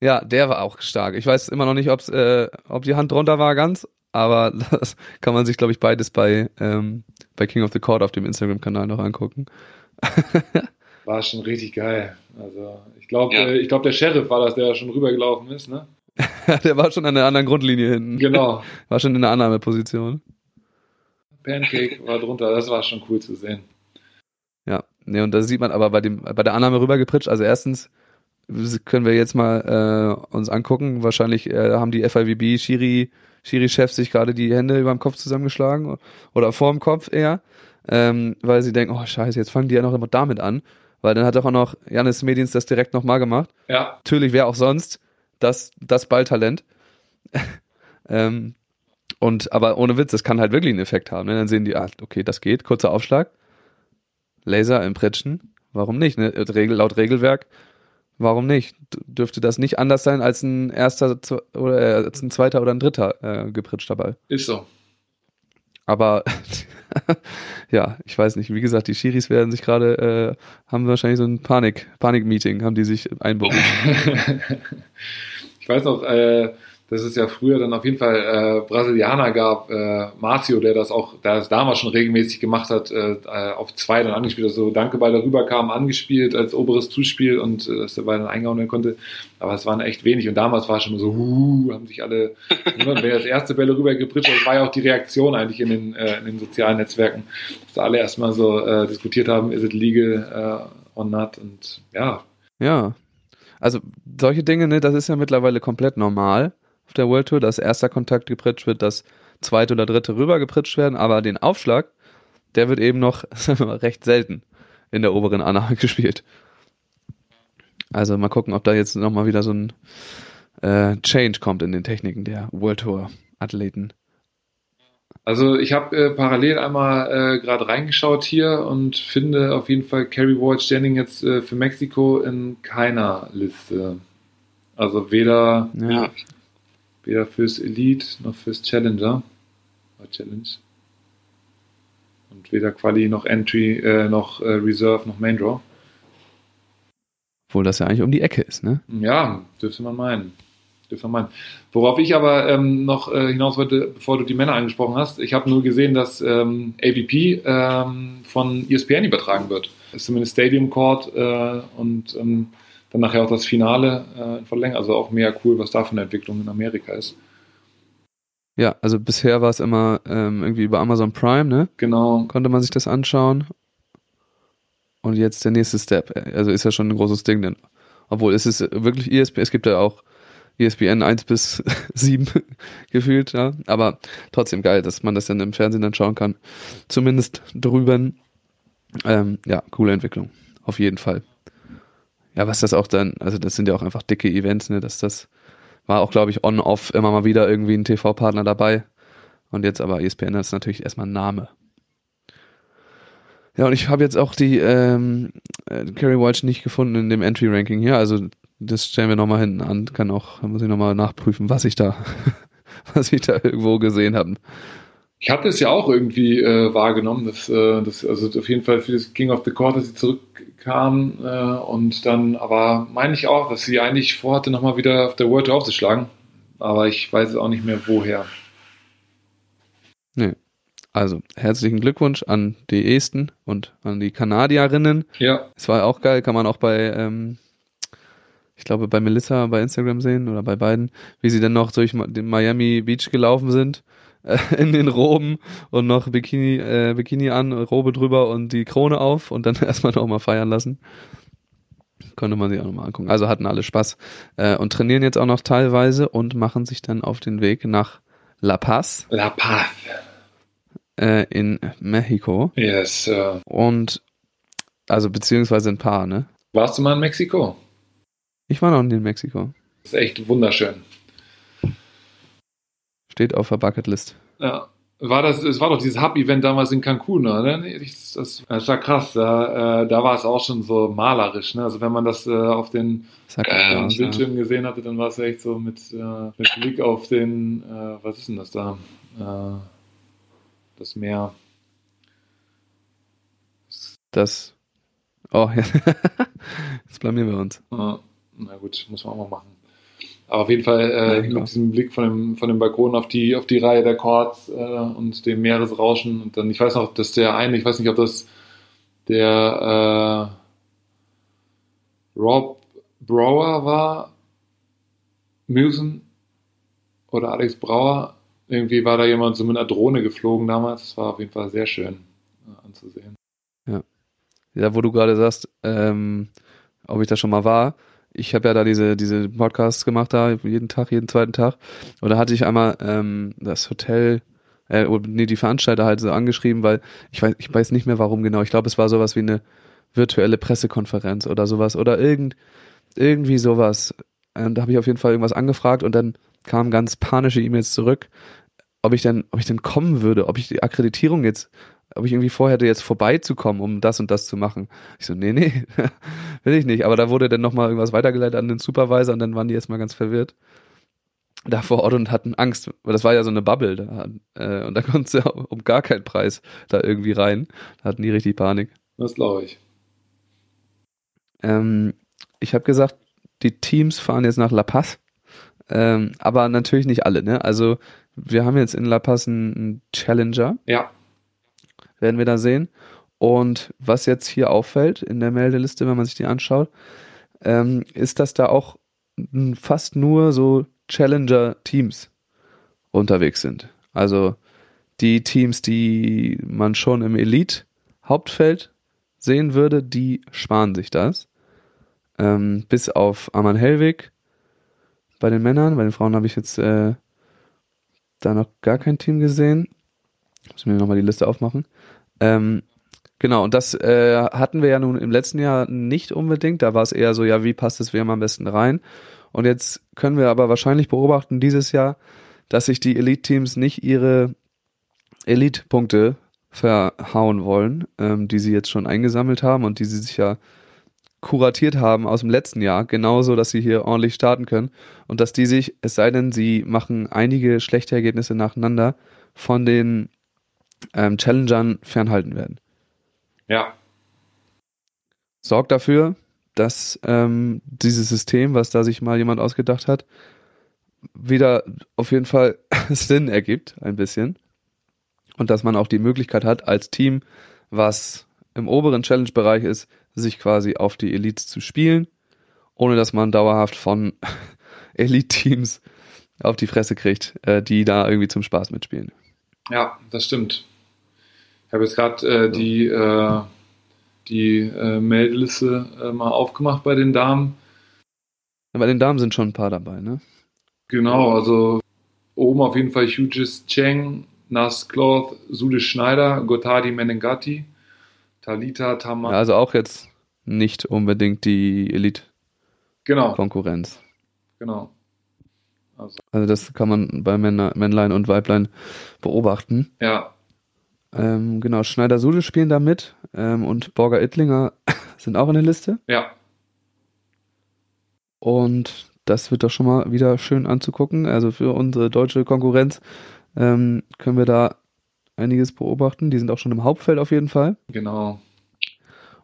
Ja, der war auch stark. Ich weiß immer noch nicht, ob's, äh, ob die Hand drunter war ganz, aber <laughs> das kann man sich, glaube ich, beides bei, ähm, bei King of the Court auf dem Instagram-Kanal noch angucken. <laughs> war schon richtig geil. Also ich glaube, ja. äh, ich glaube, der Sheriff war das, der schon rübergelaufen ist, ne? <laughs> der war schon an der anderen Grundlinie hinten. Genau. War schon in der Annahmeposition. Pancake war drunter, das war schon cool zu sehen. Ja, ne, und da sieht man aber bei dem, bei der Annahme rübergepritscht, also erstens können wir jetzt mal äh, uns angucken. Wahrscheinlich äh, haben die FIVB Schiri Schiri-Chefs sich gerade die Hände über dem Kopf zusammengeschlagen oder vor dem Kopf eher, ähm, weil sie denken, oh scheiße, jetzt fangen die ja noch immer damit an, weil dann hat auch noch Janis Medins das direkt nochmal gemacht. Ja. Natürlich, wer auch sonst, das, das Balltalent. <laughs> ähm, und aber ohne Witz, das kann halt wirklich einen Effekt haben. Ne? Dann sehen die, ah, okay, das geht, kurzer Aufschlag, Laser im Pritschen, warum nicht? Ne? Laut Regelwerk Warum nicht? Dürfte das nicht anders sein als ein erster oder äh, als ein zweiter oder ein dritter äh, gepritschter Ball? Ist so. Aber <laughs> ja, ich weiß nicht. Wie gesagt, die Schiris werden sich gerade, äh, haben wahrscheinlich so ein Panik, Panik-Meeting, haben die sich einberufen. <laughs> ich weiß noch, äh, dass es ja früher dann auf jeden Fall äh, Brasilianer gab, äh, Marcio, der das auch, der das damals schon regelmäßig gemacht hat, äh, auf zwei dann angespielt, also Dankeball darüber kam, angespielt als oberes Zuspiel und äh, dass der Ball dann eingehauen konnte. Aber es waren echt wenig. Und damals war es schon so, huh, haben sich alle, wenn das erste Bälle rüber gepritscht das war ja auch die Reaktion eigentlich in den, äh, in den sozialen Netzwerken, dass alle erstmal so äh, diskutiert haben, is it legal äh, or not? Und ja. Ja, also solche Dinge, ne, das ist ja mittlerweile komplett normal auf der World Tour, dass erster Kontakt gepritscht wird, dass zweite oder dritte rüber gepritscht werden, aber den Aufschlag, der wird eben noch <laughs> recht selten in der oberen Annahme <laughs> gespielt. Also mal gucken, ob da jetzt nochmal wieder so ein äh, Change kommt in den Techniken der World Tour Athleten. Also ich habe äh, parallel einmal äh, gerade reingeschaut hier und finde auf jeden Fall Kerry Ward Standing jetzt äh, für Mexiko in keiner Liste. Also weder ja. Weder fürs Elite noch fürs Challenger. Challenge. Und weder Quali noch Entry, äh, noch äh, Reserve noch Main Draw. Obwohl das ja eigentlich um die Ecke ist, ne? Ja, dürfte man meinen. Dürfte man meinen. Worauf ich aber ähm, noch äh, hinaus wollte, bevor du die Männer angesprochen hast, ich habe nur gesehen, dass ähm, AVP ähm, von ESPN übertragen wird. Das ist zumindest Stadium Court äh, und ähm, dann nachher auch das Finale äh, verlängern. Also auch mehr cool, was da von der Entwicklung in Amerika ist. Ja, also bisher war es immer ähm, irgendwie über Amazon Prime, ne? Genau. Konnte man sich das anschauen. Und jetzt der nächste Step. Also ist ja schon ein großes Ding, denn obwohl es ist wirklich ESPN, es gibt ja auch ESPN 1 bis <laughs> 7 <laughs> gefühlt, ja. Aber trotzdem geil, dass man das dann im Fernsehen dann schauen kann. Zumindest drüben. Ähm, ja, coole Entwicklung. Auf jeden Fall. Ja, was das auch dann, also das sind ja auch einfach dicke Events, ne, dass das war auch, glaube ich, on-off immer mal wieder irgendwie ein TV-Partner dabei. Und jetzt aber ESPN ist natürlich erstmal ein Name. Ja, und ich habe jetzt auch die ähm, äh, Carrie Walsh nicht gefunden in dem Entry-Ranking hier. Also das stellen wir nochmal hinten an. Kann auch, muss ich nochmal nachprüfen, was ich da, <laughs> was ich da irgendwo gesehen habe. Ich hatte es ja auch irgendwie äh, wahrgenommen, dass, äh, dass also auf jeden Fall für das King of the Court, dass sie zurückkam äh, und dann, aber meine ich auch, dass sie eigentlich vorhatte, nochmal wieder auf der World aufzuschlagen. Aber ich weiß auch nicht mehr woher. Nee. Also, herzlichen Glückwunsch an die Esten und an die Kanadierinnen. Ja. Es war auch geil, kann man auch bei, ähm, ich glaube, bei Melissa bei Instagram sehen oder bei beiden, wie sie dann noch durch den Miami Beach gelaufen sind äh, <laughs> in den Roben und noch Bikini, äh, Bikini an, Robe drüber und die Krone auf und dann <laughs> erstmal noch mal feiern lassen. Konnte man sich auch nochmal angucken. Also hatten alle Spaß äh, und trainieren jetzt auch noch teilweise und machen sich dann auf den Weg nach La Paz. La Paz. Äh, in Mexiko. Yes. Uh und also beziehungsweise ein paar, ne? Warst du mal in Mexiko? Ich war noch nie in Mexiko. Das ist echt wunderschön. Steht auf der Bucketlist. Ja. war das, es war doch dieses Hub-Event damals in Cancun, oder? Das, das, das war krass. Da, äh, da war es auch schon so malerisch. Ne? Also wenn man das äh, auf den äh, Bildschirmen ja. gesehen hatte, dann war es echt so mit, äh, mit Blick auf den, äh, was ist denn das da? Äh, das Meer. Das. Oh, ja. <laughs> Jetzt blamieren wir uns. na gut, muss man auch mal machen. Aber auf jeden Fall äh, ja, mit diesem Blick von dem, von dem Balkon auf die, auf die Reihe der Chords äh, und dem Meeresrauschen. Und dann, ich weiß noch, dass der eine, ich weiß nicht, ob das der äh, Rob Brower war, Musen oder Alex Brauer. Irgendwie war da jemand so mit einer Drohne geflogen damals. Das war auf jeden Fall sehr schön äh, anzusehen. Ja. Ja, wo du gerade sagst, ähm, ob ich da schon mal war ich habe ja da diese, diese Podcasts gemacht da, jeden Tag, jeden zweiten Tag. Und da hatte ich einmal ähm, das Hotel, äh, nee, die Veranstalter halt so angeschrieben, weil ich weiß, ich weiß nicht mehr warum genau. Ich glaube, es war sowas wie eine virtuelle Pressekonferenz oder sowas oder irgend, irgendwie sowas. Und da habe ich auf jeden Fall irgendwas angefragt und dann kamen ganz panische E-Mails zurück, ob ich denn, ob ich denn kommen würde, ob ich die Akkreditierung jetzt ob ich irgendwie vorhätte, jetzt vorbeizukommen, um das und das zu machen. Ich so, nee, nee, <laughs> will ich nicht. Aber da wurde dann nochmal irgendwas weitergeleitet an den Supervisor und dann waren die erstmal ganz verwirrt da vor Ort und hatten Angst, weil das war ja so eine Bubble da, äh, und da <laughs> konntest du ja um gar keinen Preis da irgendwie rein. Da hatten die richtig Panik. Das glaube ich. Ähm, ich habe gesagt, die Teams fahren jetzt nach La Paz, ähm, aber natürlich nicht alle. Ne? Also wir haben jetzt in La Paz einen Challenger. Ja werden wir da sehen. Und was jetzt hier auffällt in der Meldeliste, wenn man sich die anschaut, ähm, ist, dass da auch fast nur so Challenger-Teams unterwegs sind. Also die Teams, die man schon im Elite-Hauptfeld sehen würde, die sparen sich das. Ähm, bis auf Arman Hellwig bei den Männern. Bei den Frauen habe ich jetzt äh, da noch gar kein Team gesehen. Müssen wir nochmal die Liste aufmachen. Ähm, genau, und das äh, hatten wir ja nun im letzten Jahr nicht unbedingt. Da war es eher so, ja, wie passt das WM am besten rein? Und jetzt können wir aber wahrscheinlich beobachten dieses Jahr, dass sich die Elite-Teams nicht ihre Elite-Punkte verhauen wollen, ähm, die sie jetzt schon eingesammelt haben und die sie sich ja kuratiert haben aus dem letzten Jahr, genauso, dass sie hier ordentlich starten können und dass die sich, es sei denn, sie machen einige schlechte Ergebnisse nacheinander, von den ähm, Challengern fernhalten werden. Ja. Sorgt dafür, dass ähm, dieses System, was da sich mal jemand ausgedacht hat, wieder auf jeden Fall <laughs> Sinn ergibt, ein bisschen. Und dass man auch die Möglichkeit hat, als Team, was im oberen Challenge-Bereich ist, sich quasi auf die Elites zu spielen, ohne dass man dauerhaft von <laughs> Elite-Teams auf die Fresse kriegt, äh, die da irgendwie zum Spaß mitspielen. Ja, das stimmt. Ich habe jetzt gerade äh, die, äh, die äh, Meldeliste äh, mal aufgemacht bei den Damen. Bei den Damen sind schon ein paar dabei, ne? Genau, also oben auf jeden Fall Hughes Cheng, Nas Cloth, Sude Schneider, Gottardi Menengati, Talita Tamar. Ja, also auch jetzt nicht unbedingt die Elite-Konkurrenz. Genau. genau. Also. also. das kann man bei Männer, Männlein und Weiblein beobachten. Ja. Ähm, genau, Schneider-Sude spielen da mit ähm, und Borger Ittlinger <laughs> sind auch in der Liste. Ja. Und das wird doch schon mal wieder schön anzugucken. Also für unsere deutsche Konkurrenz ähm, können wir da einiges beobachten. Die sind auch schon im Hauptfeld auf jeden Fall. Genau.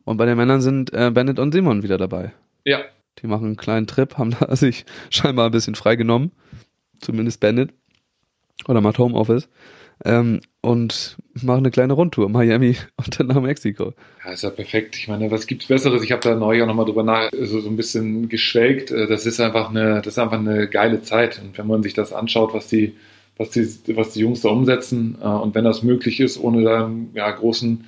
Und bei den Männern sind äh, Bennett und Simon wieder dabei. Ja. Die machen einen kleinen Trip, haben da <laughs> sich scheinbar ein bisschen freigenommen. Zumindest Bennett. Oder macht Homeoffice ähm, und mache eine kleine Rundtour, Miami <laughs> und dann nach Mexiko. Ja, ist ja perfekt. Ich meine, was gibt's Besseres? Ich habe da neulich auch nochmal drüber nach, so, so ein bisschen geschwelgt. Äh, das ist einfach eine, das ist einfach eine geile Zeit. Und wenn man sich das anschaut, was die, was die, was die Jungs da umsetzen, äh, und wenn das möglich ist, ohne da einen ja, großen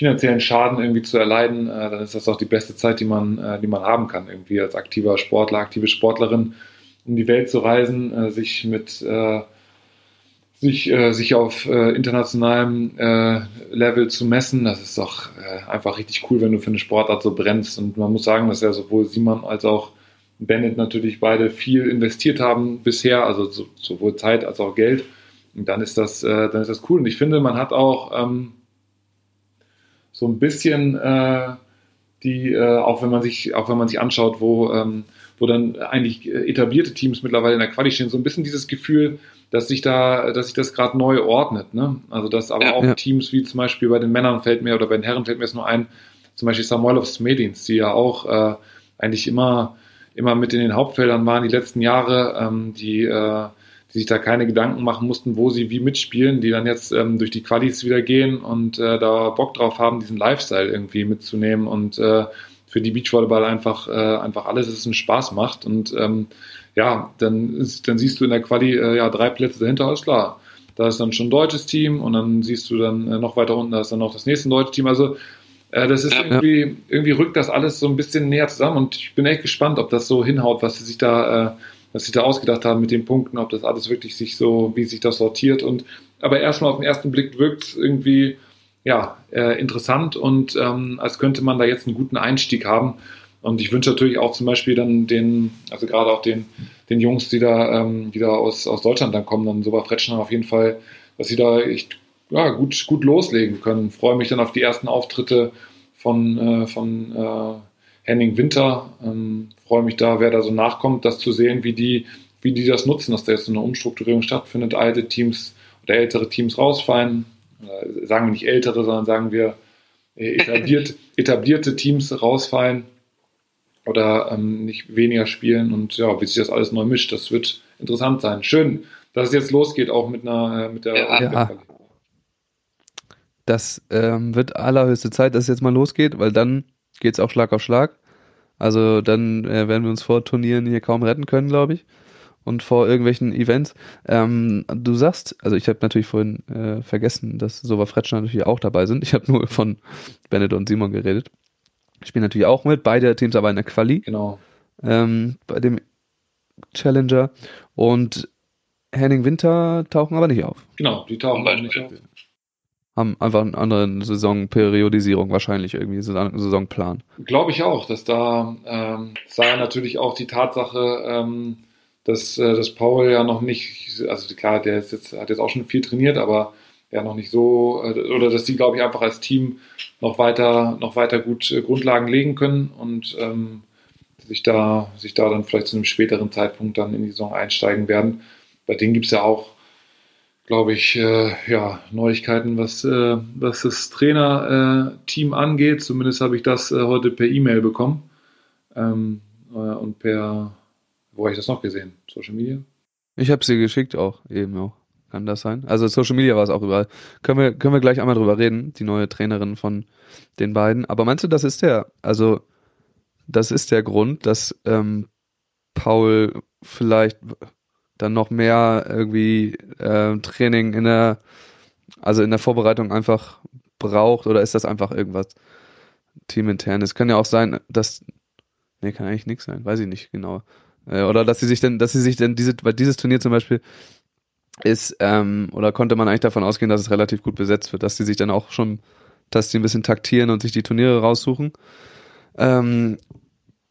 finanziellen Schaden irgendwie zu erleiden, äh, dann ist das auch die beste Zeit, die man, die man haben kann, irgendwie als aktiver Sportler, aktive Sportlerin, um die Welt zu reisen, sich mit sich, äh, sich auf äh, internationalem äh, Level zu messen. Das ist doch äh, einfach richtig cool, wenn du für eine Sportart so brennst. Und man muss sagen, dass ja sowohl Simon als auch Bennett natürlich beide viel investiert haben bisher, also so, sowohl Zeit als auch Geld. Und dann ist das, äh, dann ist das cool. Und ich finde, man hat auch ähm, so ein bisschen äh, die, äh, auch wenn man sich, auch wenn man sich anschaut, wo, ähm, wo dann eigentlich etablierte Teams mittlerweile in der Quali stehen, so ein bisschen dieses Gefühl, dass sich da, dass sich das gerade neu ordnet. Ne? Also dass aber Ja, auch ja. Teams wie zum Beispiel bei den Männern fällt mir oder bei den Herren fällt mir jetzt nur ein, zum Beispiel Samoilov Smedins, die ja auch äh, eigentlich immer, immer mit in den Hauptfeldern waren die letzten Jahre, ähm, die, äh, die sich da keine Gedanken machen mussten, wo sie wie mitspielen, die dann jetzt ähm, durch die Qualis wieder gehen und äh, da Bock drauf haben, diesen Lifestyle irgendwie mitzunehmen und äh, für die Beachvolleyball einfach, äh, einfach alles ist, einen Spaß macht. Und ähm, ja, dann, ist, dann siehst du in der Quali äh, ja drei Plätze dahinter, alles klar. Da ist dann schon ein deutsches Team und dann siehst du dann äh, noch weiter unten, da ist dann noch das nächste deutsche Team. Also äh, das ist irgendwie, irgendwie rückt das alles so ein bisschen näher zusammen und ich bin echt gespannt, ob das so hinhaut, was sie sich da, äh, was sie da ausgedacht haben mit den Punkten, ob das alles wirklich sich so, wie sich das sortiert. Und aber erstmal auf den ersten Blick wirkt es irgendwie ja, äh, interessant und ähm, als könnte man da jetzt einen guten Einstieg haben. Und ich wünsche natürlich auch zum Beispiel dann den, also gerade auch den, den Jungs, die da, ähm, die da aus, aus Deutschland dann kommen, dann Soba Fretschner auf jeden Fall, dass sie da echt ja, gut, gut loslegen können. Freue mich dann auf die ersten Auftritte von, äh, von äh, Henning Winter. Ähm, freue mich da, wer da so nachkommt, das zu sehen, wie die, wie die das nutzen, dass da jetzt so eine Umstrukturierung stattfindet, alte Teams oder ältere Teams rausfallen. Äh, sagen wir nicht ältere, sondern sagen wir äh, <laughs> etabliert, etablierte Teams rausfallen oder ähm, nicht weniger spielen und ja, wie sich das alles neu mischt, das wird interessant sein. Schön, dass es jetzt losgeht, auch mit einer äh, mit der, Ja. Ja. Das ähm, wird allerhöchste Zeit, dass es jetzt mal losgeht, weil dann geht's auch Schlag auf Schlag. Also dann äh, werden wir uns vor Turnieren hier kaum retten können, glaube ich. Und vor irgendwelchen Events. Ähm, du sagst, also ich habe natürlich vorhin äh, vergessen, dass Sova Fretschner natürlich auch dabei sind. Ich habe nur <laughs> von Bennett und Simon geredet. Spielen natürlich auch mit, beide Teams aber in der Quali Genau. ähm, bei dem Challenger. Und Henning Winter tauchen aber nicht auf. Genau, die tauchen auch nicht auf. Haben einfach einen anderen Saisonperiodisierung wahrscheinlich irgendwie, Saison- Saisonplan. Glaube ich auch, dass da ähm, sei natürlich auch die Tatsache, ähm, dass, äh, dass Paul ja noch nicht, also klar, der jetzt, hat jetzt auch schon viel trainiert, aber ja noch nicht so, äh, oder dass die, glaube ich, einfach als Team noch weiter, noch weiter gut äh, Grundlagen legen können und ähm, sich, da, sich da dann vielleicht zu einem späteren Zeitpunkt dann in die Saison einsteigen werden. Bei denen gibt es ja auch, glaube ich, äh, ja, Neuigkeiten, was, äh, was das Trainerteam angeht. Zumindest habe ich das äh, heute per E-Mail bekommen. Ähm, äh, und per, wo habe ich das noch gesehen? Social Media? Ich habe sie geschickt auch, eben auch. Kann das sein? Also Social Media war es auch überall. Können wir, können wir gleich einmal drüber reden, die neue Trainerin von den beiden. Aber meinst du, das ist der, also das ist der Grund, dass ähm, Paul vielleicht dann noch mehr irgendwie äh, Training in der, also in der Vorbereitung einfach braucht oder ist das einfach irgendwas teamintern? Es kann ja auch sein, dass, nee, kann eigentlich nichts sein, weiß ich nicht genau. Äh, oder dass sie sich denn, dass sie sich denn diese, weil dieses Turnier zum Beispiel ist, ähm, oder konnte man eigentlich davon ausgehen, dass es relativ gut besetzt wird, dass sie sich dann auch schon, dass sie ein bisschen taktieren und sich die Turniere raussuchen. Ähm,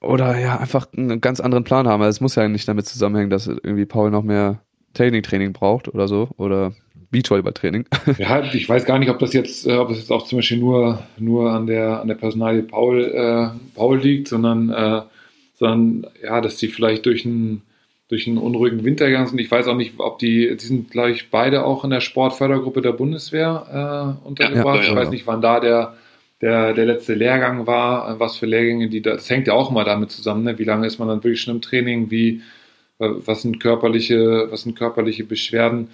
oder ja, einfach einen ganz anderen Plan haben. Also es muss ja nicht damit zusammenhängen, dass irgendwie Paul noch mehr Techniktraining braucht oder so. Oder Beachvolleyball-Training. Ja, ich weiß gar nicht, ob das jetzt, äh, ob das jetzt auch zum Beispiel nur, nur an der, an der Personalie Paul, äh, Paul liegt, sondern, äh, sondern ja, dass die vielleicht durch einen, durch einen unruhigen Winter gegangen sind. Ich weiß auch nicht, ob die, die sind, glaube ich, beide auch in der Sportfördergruppe der Bundeswehr äh, untergebracht. Ja, ja, ich weiß ja. nicht, wann da der, der, der letzte Lehrgang war, äh, was für Lehrgänge die da, das hängt ja auch mal damit zusammen, ne? wie lange ist man dann wirklich schon im Training, wie, was sind körperliche, was sind körperliche Beschwerden.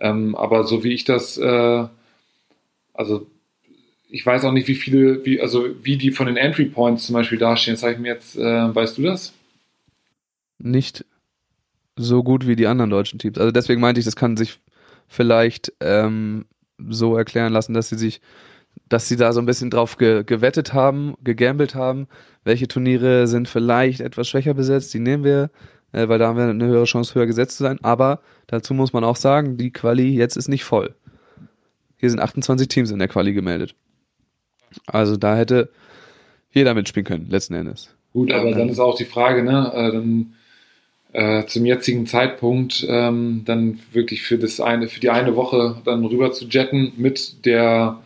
Ähm, aber so wie ich das, äh, also ich weiß auch nicht, wie viele, wie, also wie die von den Entry Points zum Beispiel dastehen. Das habe ich mir jetzt, äh, weißt du das? nicht so gut wie die anderen deutschen Teams. Also deswegen meinte ich, das kann sich vielleicht ähm, so erklären lassen, dass sie sich, dass sie da so ein bisschen drauf ge gewettet haben, gegambelt haben, welche Turniere sind vielleicht etwas schwächer besetzt, die nehmen wir, äh, weil da haben wir eine höhere Chance, höher gesetzt zu sein. Aber dazu muss man auch sagen, die Quali jetzt ist nicht voll. Hier sind 28 Teams in der Quali gemeldet. Also da hätte jeder mitspielen können, letzten Endes. Gut, aber dann- dann ist auch die Frage, ne, äh, dann, äh, zum jetzigen Zeitpunkt ähm, dann wirklich für das eine, für die eine Woche dann rüber zu jetten mit der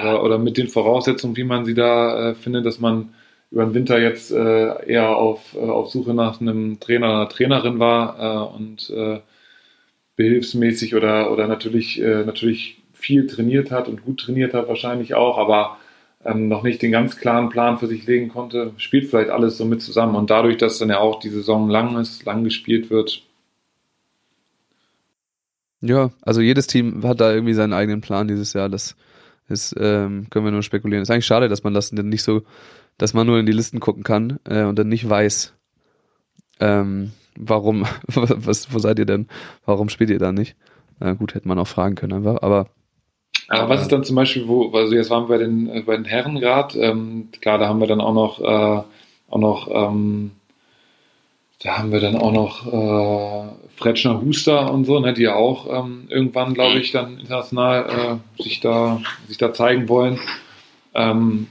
oder, oder mit den Voraussetzungen, wie man sie da äh, findet, dass man über den Winter jetzt äh, eher auf, äh, auf Suche nach einem Trainer oder einer Trainerin war äh, und äh, behilfsmäßig oder, oder natürlich, äh, natürlich viel trainiert hat und gut trainiert hat wahrscheinlich auch, aber ähm, noch nicht den ganz klaren Plan für sich legen konnte, spielt vielleicht alles so mit zusammen. Und dadurch, dass dann ja auch die Saison lang ist, lang gespielt wird. Ja, also jedes Team hat da irgendwie seinen eigenen Plan dieses Jahr. Das ist, ähm, können wir nur spekulieren. Ist eigentlich schade, dass man das nicht so, dass man nur in die Listen gucken kann äh, und dann nicht weiß, ähm, warum, <laughs> was, wo seid ihr denn? Warum spielt ihr da nicht? Äh, gut, hätte man auch fragen können einfach, aber aber was ist dann zum Beispiel, wo, also jetzt waren wir bei den, äh, bei den Herren gerade, ähm, klar, da haben wir dann auch noch, äh, auch noch, ähm, da haben wir dann auch noch äh, Fretschner Huster und so, ne, die ja auch ähm, irgendwann, glaube ich, dann international äh, sich, da, sich da zeigen wollen. Ähm,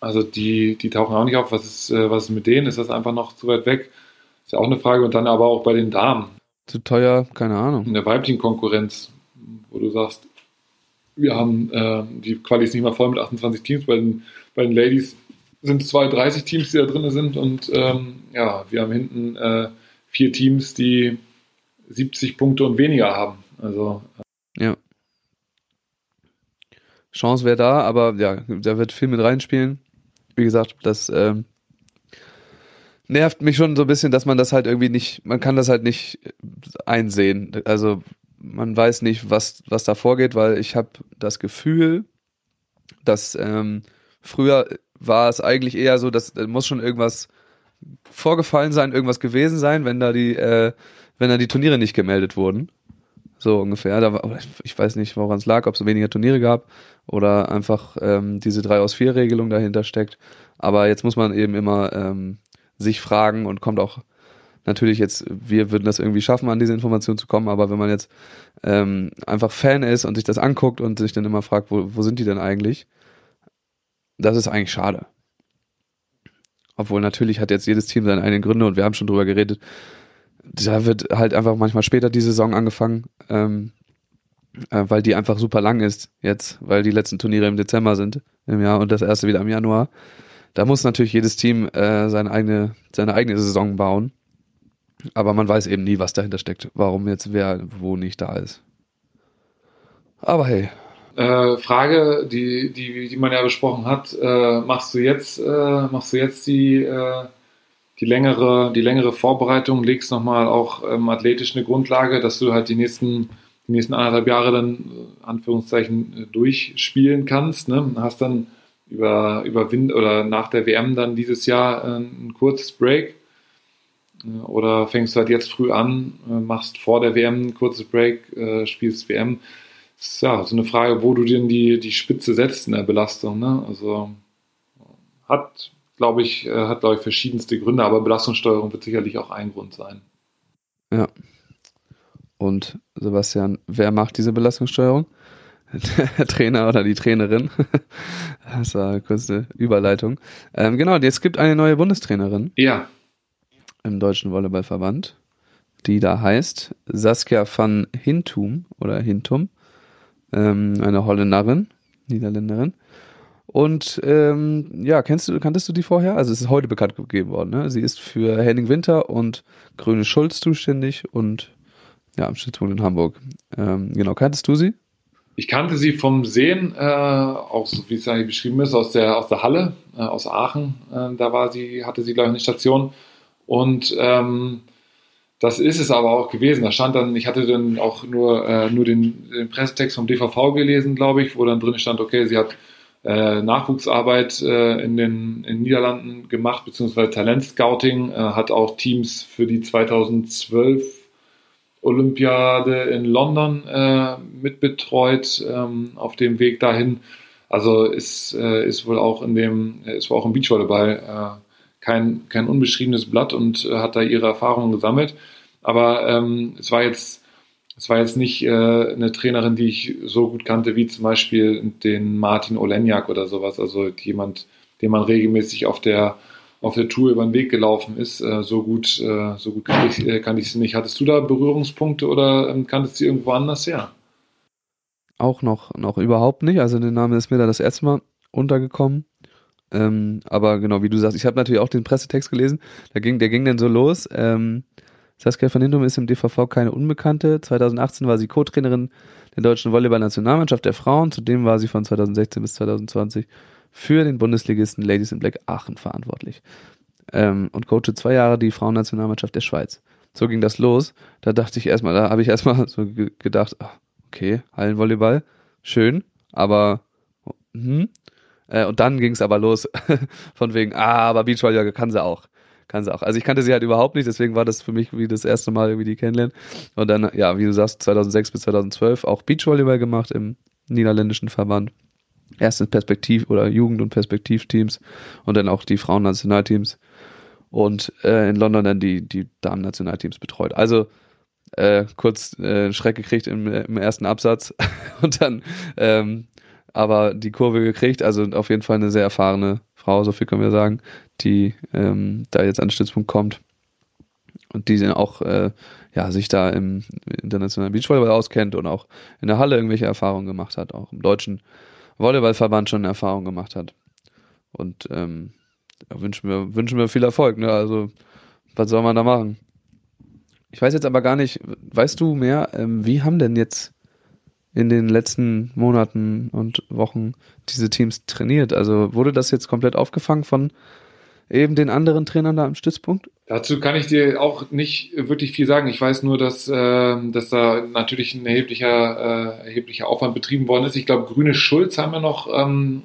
also die, die tauchen auch nicht auf. Was ist, äh, was ist mit denen? Ist das einfach noch zu weit weg? Ist ja auch eine Frage. Und dann aber auch bei den Damen. Zu teuer, keine Ahnung. In der weiblichen Konkurrenz, wo du sagst, wir haben äh, die Quali ist nicht mal voll mit 28 Teams. Bei den, bei den Ladies sind es 32 Teams, die da drin sind. Und ähm, ja, wir haben hinten äh, vier Teams, die 70 Punkte und weniger haben. Also äh ja. Chance wäre da, aber ja, da wird viel mit reinspielen. Wie gesagt, das ähm, nervt mich schon so ein bisschen, dass man das halt irgendwie nicht, man kann das halt nicht einsehen. Also man weiß nicht, was, was da vorgeht, weil ich habe das Gefühl, dass ähm, früher war es eigentlich eher so, dass da muss schon irgendwas vorgefallen sein, irgendwas gewesen sein, wenn da die, äh, wenn da die Turniere nicht gemeldet wurden. So ungefähr. Da war, ich weiß nicht, woran es lag, ob es weniger Turniere gab oder einfach ähm, diese 3 aus 4 Regelung dahinter steckt. Aber jetzt muss man eben immer ähm, sich fragen und kommt auch natürlich jetzt, wir würden das irgendwie schaffen, an diese Information zu kommen, aber wenn man jetzt ähm, einfach Fan ist und sich das anguckt und sich dann immer fragt, wo, wo sind die denn eigentlich, das ist eigentlich schade. Obwohl natürlich hat jetzt jedes Team seine eigenen Gründe und wir haben schon drüber geredet. Da wird halt einfach manchmal später die Saison angefangen, ähm, äh, weil die einfach super lang ist jetzt, weil die letzten Turniere im Dezember sind im Jahr und das erste wieder im Januar. Da muss natürlich jedes Team äh, seine eigene seine eigene Saison bauen. Aber man weiß eben nie, was dahinter steckt, warum jetzt wer wo nicht da ist. Aber hey. Äh, Frage, die, die, die man ja besprochen hat, äh, machst du jetzt, äh, machst du jetzt die, äh, die, längere, die längere Vorbereitung, legst nochmal auch ähm, athletisch eine Grundlage, dass du halt die nächsten, die nächsten anderthalb Jahre dann, äh, Anführungszeichen, äh, durchspielen kannst, ne? Hast dann über, über Wind oder nach der WM dann dieses Jahr ein kurzes Break oder fängst du halt jetzt früh an, äh, machst vor der WM ein kurzes Break, äh, spielst WM. Das ist ja so eine Frage, wo du denn die, die Spitze setzt in der Belastung. Ne? Also hat, glaube ich, äh, hat, glaube ich, verschiedenste Gründe, aber Belastungssteuerung wird sicherlich auch ein Grund sein. Ja. Und Sebastian, wer macht diese Belastungssteuerung? <laughs> Der Trainer oder die Trainerin. <laughs> Das war eine Überleitung. Ähm, genau, es gibt eine neue Bundestrainerin. Ja im Deutschen Volleyballverband, die da heißt Saskia van Hintum oder Hintum, ähm, eine Holländerin, Niederländerin. Und ähm, ja, kennst du, kanntest du die vorher? Also es ist heute bekannt gegeben worden. Ne? Sie ist für Henning Winter und Grüne Schulz zuständig und ja, am Stützpunkt in Hamburg. Ähm, genau, kanntest du sie? Ich kannte sie vom Sehen, äh, auch so wie es ja beschrieben ist, aus der, aus der Halle, äh, aus Aachen. Äh, da war sie, hatte sie, glaube ich, eine Station. Und ähm, das ist es aber auch gewesen. Da stand dann, ich hatte dann auch nur, äh, nur den, den, Pressetext vom DVV gelesen, glaube ich, wo dann drin stand, okay, sie hat äh, Nachwuchsarbeit äh, in den in Niederlanden gemacht, beziehungsweise Talentscouting, äh, hat auch Teams für die 2012 Olympiade in London äh, mitbetreut ähm, auf dem Weg dahin. Also ist, äh, ist wohl auch in dem, ist wohl auch im Beachvolleyball kein, kein unbeschriebenes Blatt und äh, hat da ihre Erfahrungen gesammelt. Aber ähm, es war jetzt es war jetzt nicht äh, eine Trainerin, die ich so gut kannte wie zum Beispiel den Martin Olenjak oder sowas. Also jemand, den man regelmäßig auf der auf der Tour über den Weg gelaufen ist. Äh, so gut, äh, so gut kann ich, äh, kann ich sie nicht. Hattest du da Berührungspunkte oder ähm, kanntest du irgendwo anders her? Auch noch, noch überhaupt nicht. Also der Name ist mir da das erste Mal untergekommen. Ähm, aber genau, wie du sagst, ich habe natürlich auch den Pressetext gelesen. Da ging, der ging dann so los. Ähm, Saskia van Hindum ist im DVV keine Unbekannte. 2018 war sie Co-Trainerin der deutschen Volleyball-Nationalmannschaft der Frauen. Zudem war sie von 2016 bis 2020 für den Bundesligisten Ladies in Black Aachen verantwortlich. Ähm, und coache zwei Jahre die Frauennationalmannschaft der Schweiz. So ging das los. Da dachte ich erstmal, da habe ich erstmal <laughs> so gedacht, okay, Hallenvolleyball, schön, aber hm. Äh, und dann ging es aber los <laughs> von wegen, ah, aber Beachvolleyball kann sie auch kann sie auch. Also ich kannte sie halt überhaupt nicht, deswegen war das für mich wie das erste Mal irgendwie die kennenlernen. Und dann, ja, wie du sagst, 2006 bis 2012 auch Beachvolleyball gemacht im niederländischen Verband. Erst Perspektiv- oder Jugend- und Perspektivteams und dann auch die Frauennationalteams und äh, in London dann die, die Damen-Nationalteams betreut. Also äh, kurz äh, Schreck gekriegt im, im ersten Absatz <laughs> und dann ähm, aber die Kurve gekriegt. Also auf jeden Fall eine sehr erfahrene Frau, so viel können wir sagen, die ähm, da jetzt an den Stützpunkt kommt und die auch äh, ja, sich da im internationalen Beachvolleyball auskennt und auch in der Halle irgendwelche Erfahrungen gemacht hat, auch im deutschen Volleyballverband schon Erfahrungen gemacht hat. Und ähm, wünschen wir, wünschen wir viel Erfolg. Ne? Also, was soll man da machen? Ich weiß jetzt aber gar nicht, weißt du mehr, ähm, wie haben denn jetzt in den letzten Monaten und Wochen diese Teams trainiert? Also wurde das jetzt komplett aufgefangen von eben den anderen Trainern da am Stützpunkt? Dazu kann ich dir auch nicht wirklich viel sagen. Ich weiß nur, dass, äh, dass da natürlich ein erheblicher, äh, erheblicher Aufwand betrieben worden ist. Ich glaube, Grüne Schulz haben wir noch, ähm,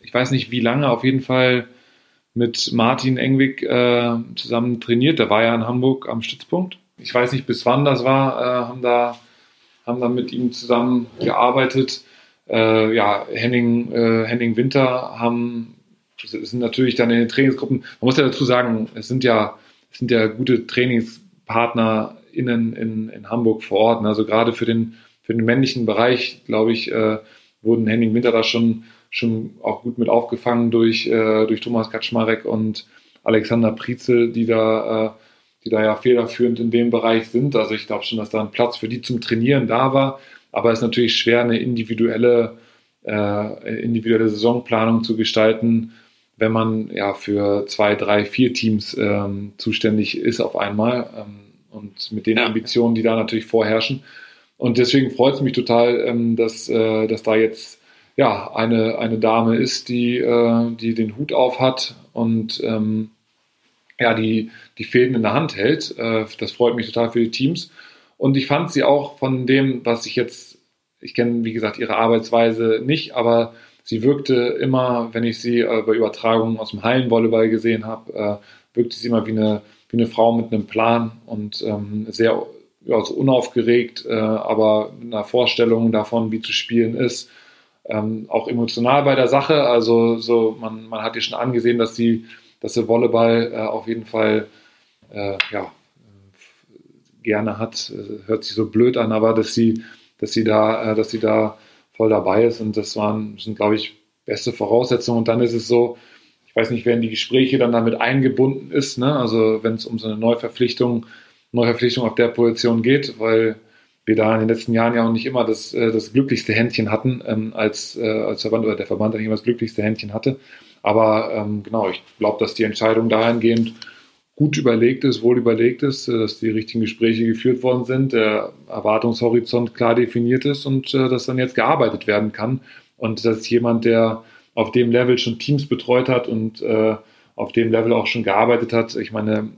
ich weiß nicht wie lange, auf jeden Fall mit Martin Engwig äh, zusammen trainiert. Der war ja in Hamburg am Stützpunkt. Ich weiß nicht, bis wann das war, äh, haben da haben dann mit ihm zusammen gearbeitet. Äh, ja, Henning, äh, Henning Winter haben sind natürlich dann in den Trainingsgruppen, man muss ja dazu sagen, es sind ja, es sind ja gute TrainingspartnerInnen in, in Hamburg vor Ort. Also gerade für den, für den männlichen Bereich, glaube ich, äh, wurden Henning Winter da schon, schon auch gut mit aufgefangen durch, äh, durch Thomas Kaczmarek und Alexander Prizel, die da, äh, die da ja federführend in dem Bereich sind. Also ich glaube schon, dass da ein Platz für die zum Trainieren da war. Aber es ist natürlich schwer, eine individuelle, äh, individuelle Saisonplanung zu gestalten, wenn man ja für zwei, drei, vier Teams ähm, zuständig ist auf einmal ähm, und mit den ja. Ambitionen, die da natürlich vorherrschen. Und deswegen freut es mich total, ähm, dass, äh, dass da jetzt ja, eine, eine Dame ist, die, äh, die den Hut auf hat und ähm, ja, die, die Fäden in der Hand hält. Äh, das freut mich total für die Teams. Und ich fand sie auch von dem, was ich jetzt, ich kenne, wie gesagt, ihre Arbeitsweise nicht, aber sie wirkte immer, wenn ich sie äh, bei Übertragungen aus dem Hallenvolleyball gesehen habe, äh, wirkte sie immer wie eine, wie eine Frau mit einem Plan und ähm, sehr ja, so unaufgeregt, äh, aber mit einer Vorstellung davon, wie zu spielen ist. Ähm, auch emotional bei der Sache. Also so, man, man hat ihr schon angesehen, dass sie, dass sie Volleyball äh, auf jeden Fall äh, ja, gerne hat. Hört sich so blöd an, aber dass sie, dass sie da, äh, dass sie da voll dabei ist. Und das waren, sind, glaube ich, beste Voraussetzungen. Und dann ist es so, ich weiß nicht, wer in die Gespräche dann damit eingebunden ist, ne? also wenn es um so eine Neuverpflichtung, Neuverpflichtung auf der Position geht, weil wir da in den letzten Jahren ja auch nicht immer das, äh, das glücklichste Händchen hatten, ähm, als, äh, als Verband oder der Verband nicht immer das glücklichste Händchen hatte. Aber ähm, genau, ich glaube, dass die Entscheidung dahingehend gut überlegt ist, wohl überlegt ist, äh, dass die richtigen Gespräche geführt worden sind, der Erwartungshorizont klar definiert ist und äh, dass dann jetzt gearbeitet werden kann. Und dass jemand, der auf dem Level schon Teams betreut hat und äh, auf dem Level auch schon gearbeitet hat, ich meine,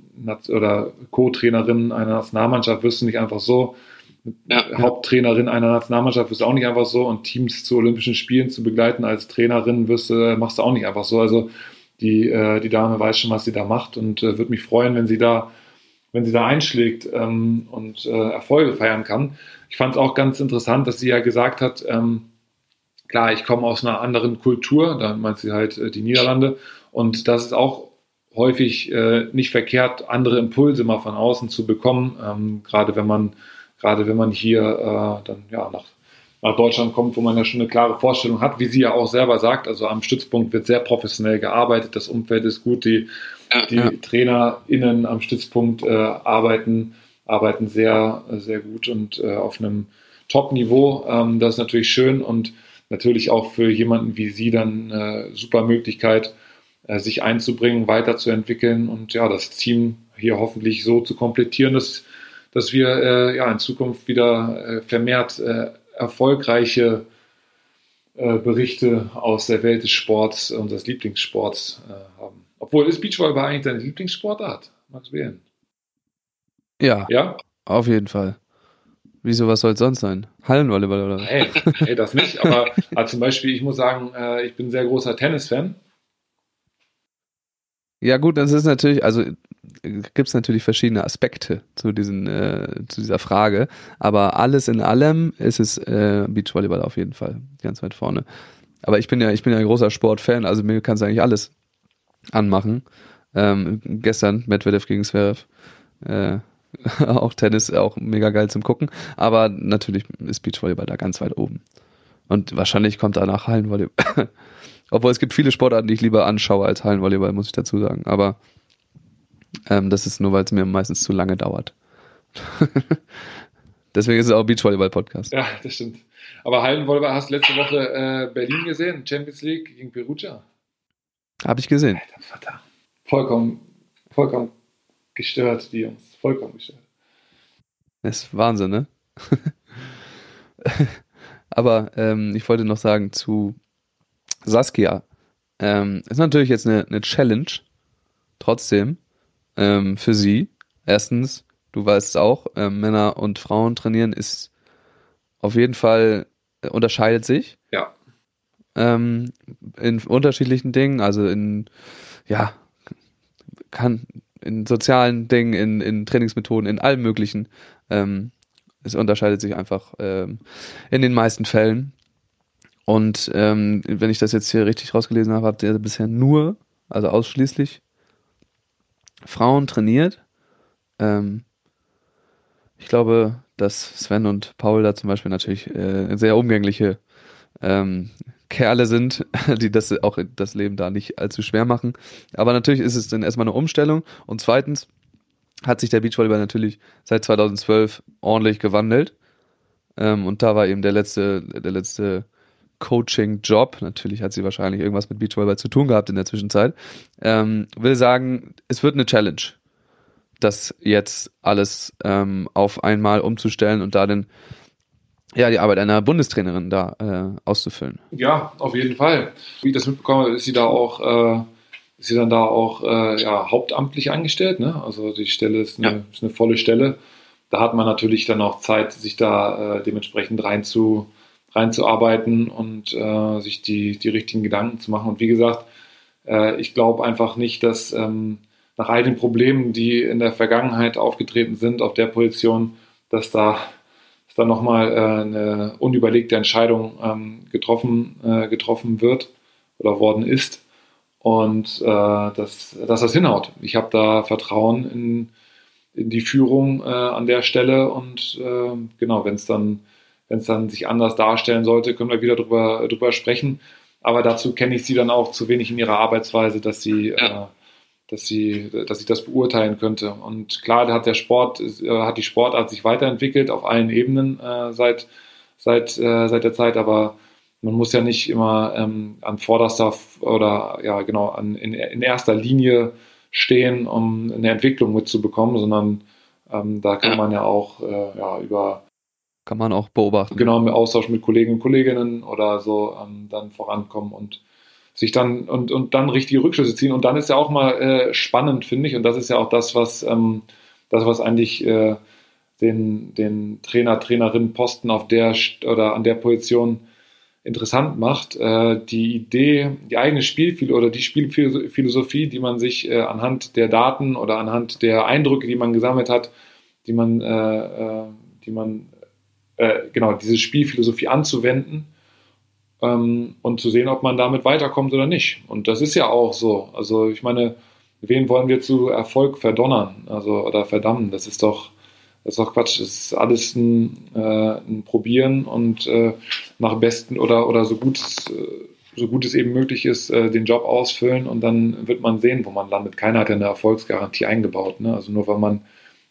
oder Co-Trainerin einer Nationalmannschaft wirst du nicht einfach so, ja, Haupttrainerin einer Nationalmannschaft du auch nicht einfach so und Teams zu Olympischen Spielen zu begleiten als Trainerin wirst du, machst du auch nicht einfach so. Also die, äh, die Dame weiß schon, was sie da macht und äh, würde mich freuen, wenn sie da, wenn sie da einschlägt ähm, und äh, Erfolge feiern kann. Ich fand es auch ganz interessant, dass sie ja gesagt hat, ähm, klar, ich komme aus einer anderen Kultur, da meint sie halt äh, die Niederlande und das ist auch häufig äh, nicht verkehrt, andere Impulse mal von außen zu bekommen, ähm, gerade wenn man gerade wenn man hier äh, dann ja nach nach Deutschland kommt, wo man ja schon eine klare Vorstellung hat, wie sie ja auch selber sagt. Also am Stützpunkt wird sehr professionell gearbeitet, das Umfeld ist gut, die, die ja. TrainerInnen am Stützpunkt äh, arbeiten, arbeiten sehr, sehr gut und äh, auf einem Top-Niveau. Ähm, das ist natürlich schön und natürlich auch für jemanden wie Sie dann eine super Möglichkeit, äh, sich einzubringen, weiterzuentwickeln und ja, das Team hier hoffentlich so zu komplettieren, dass, dass wir äh, ja in Zukunft wieder äh, vermehrt äh, erfolgreiche äh, Berichte aus der Welt des Sports, unseres Lieblingssports äh, haben. Obwohl ist Beachvolleyball eigentlich deine Lieblingssportart? Magst du wählen? Ja. Ja? Auf jeden Fall. Wieso, was soll es sonst sein? Hallenvolleyball oder was? Hey, hey, das nicht. Aber <laughs> also zum Beispiel, ich muss sagen, äh, ich bin ein sehr großer Tennis-Fan. Ja, gut, das ist natürlich, also gibt es natürlich verschiedene Aspekte zu, diesen, äh, zu dieser Frage. Aber alles in allem ist es äh, Beachvolleyball auf jeden Fall ganz weit vorne. Aber ich bin ja, ich bin ja ein großer Sportfan, also mir kann es eigentlich alles anmachen. Ähm, gestern Medvedev gegen Zverev. Äh, <laughs> auch Tennis, auch mega geil zum Gucken. Aber natürlich ist Beachvolleyball da ganz weit oben. Und wahrscheinlich kommt danach Hallenvolleyball. <laughs> Obwohl es gibt viele Sportarten, die ich lieber anschaue als Hallenvolleyball, muss ich dazu sagen. Aber ähm, das ist nur, weil es mir meistens zu lange dauert. <laughs> Deswegen ist es auch Beachvolleyball-Podcast. Ja, das stimmt. Aber Hallenvolleyball hast du letzte Woche äh, Berlin gesehen, Champions League gegen Perugia. Habe ich gesehen. Alter Vater. Vollkommen, vollkommen gestört, die Jungs. Vollkommen gestört. Das ist Wahnsinn, ne? <laughs> Aber ähm, ich wollte noch sagen zu Saskia. Ähm, ist natürlich jetzt eine, eine Challenge, trotzdem, ähm, für sie. Erstens, du weißt es auch, äh, Männer und Frauen trainieren ist auf jeden Fall, äh, unterscheidet sich. Ja. Ähm, in unterschiedlichen Dingen, also in, ja, kann, in sozialen Dingen, in, in Trainingsmethoden, in allem möglichen. Ähm, es unterscheidet sich einfach ähm, in den meisten Fällen. Und ähm, wenn ich das jetzt hier richtig rausgelesen habe, habt ihr bisher nur, also ausschließlich Frauen trainiert. Ähm, ich glaube, dass Sven und Paul da zum Beispiel natürlich äh, sehr umgängliche ähm, Kerle sind, <laughs> die das auch das Leben da nicht allzu schwer machen. Aber natürlich ist es dann erstmal eine Umstellung. Und zweitens hat sich der Beachvolleyball natürlich seit 2012 ordentlich gewandelt. Ähm, und da war eben der letzte, der letzte Coaching-Job. Natürlich hat sie wahrscheinlich irgendwas mit Beachvolleyball zu tun gehabt in der Zwischenzeit. Ähm, will sagen, es wird eine Challenge, das jetzt alles ähm, auf einmal umzustellen und da den ja, die Arbeit einer Bundestrainerin da äh, auszufüllen. Ja, auf jeden Fall. Wie ich das mitbekomme, ist sie da auch, äh, ist sie dann da auch äh, ja, hauptamtlich eingestellt. Ne? Also die Stelle ist eine, ja. ist eine volle Stelle. Da hat man natürlich dann auch Zeit, sich da äh, dementsprechend rein zu, reinzuarbeiten und äh, sich die, die richtigen Gedanken zu machen. Und wie gesagt, äh, ich glaube einfach nicht, dass ähm, nach all den Problemen, die in der Vergangenheit aufgetreten sind, auf der Position, dass da, dass da nochmal äh, eine unüberlegte Entscheidung ähm, getroffen, äh, getroffen wird oder worden ist. Und äh, dass, dass das hinhaut. Ich habe da Vertrauen in, in die Führung äh, an der Stelle und äh, genau, wenn es dann wenn es dann sich anders darstellen sollte, können wir wieder drüber, drüber sprechen. Aber dazu kenne ich sie dann auch zu wenig in ihrer Arbeitsweise, dass sie, ja. äh, dass sie, dass ich das beurteilen könnte. Und klar, da hat der Sport, äh, hat die Sportart sich weiterentwickelt auf allen Ebenen äh, seit, seit, äh, seit der Zeit, aber man muss ja nicht immer ähm, an vorderster oder ja genau an, in, in erster Linie stehen, um eine Entwicklung mitzubekommen, sondern ähm, da kann man ja auch äh, ja, über kann man auch beobachten. Genau, im Austausch mit Kollegen und Kolleginnen oder so ähm, dann vorankommen und sich dann und, und dann richtige Rückschlüsse ziehen. Und dann ist ja auch mal äh, spannend, finde ich, und das ist ja auch das, was ähm, das, was eigentlich äh, den, den Trainer, Trainerin Posten auf der oder an der Position interessant macht. Äh, die Idee, die eigene Spielphilosophie oder die Spielphilosophie, die man sich äh, anhand der Daten oder anhand der Eindrücke, die man gesammelt hat, die man, äh, äh die man äh, genau, diese Spielphilosophie anzuwenden ähm, und zu sehen, ob man damit weiterkommt oder nicht. Und das ist ja auch so. Also ich meine, wen wollen wir zu Erfolg verdonnern, also oder verdammen? Das ist doch, das ist doch Quatsch. Das ist alles ein, äh, ein Probieren und äh, nach besten oder, oder so gut es, äh, so gut es eben möglich ist, äh, den Job ausfüllen und dann wird man sehen, wo man landet. Keiner hat ja eine Erfolgsgarantie eingebaut. Ne? Also nur weil man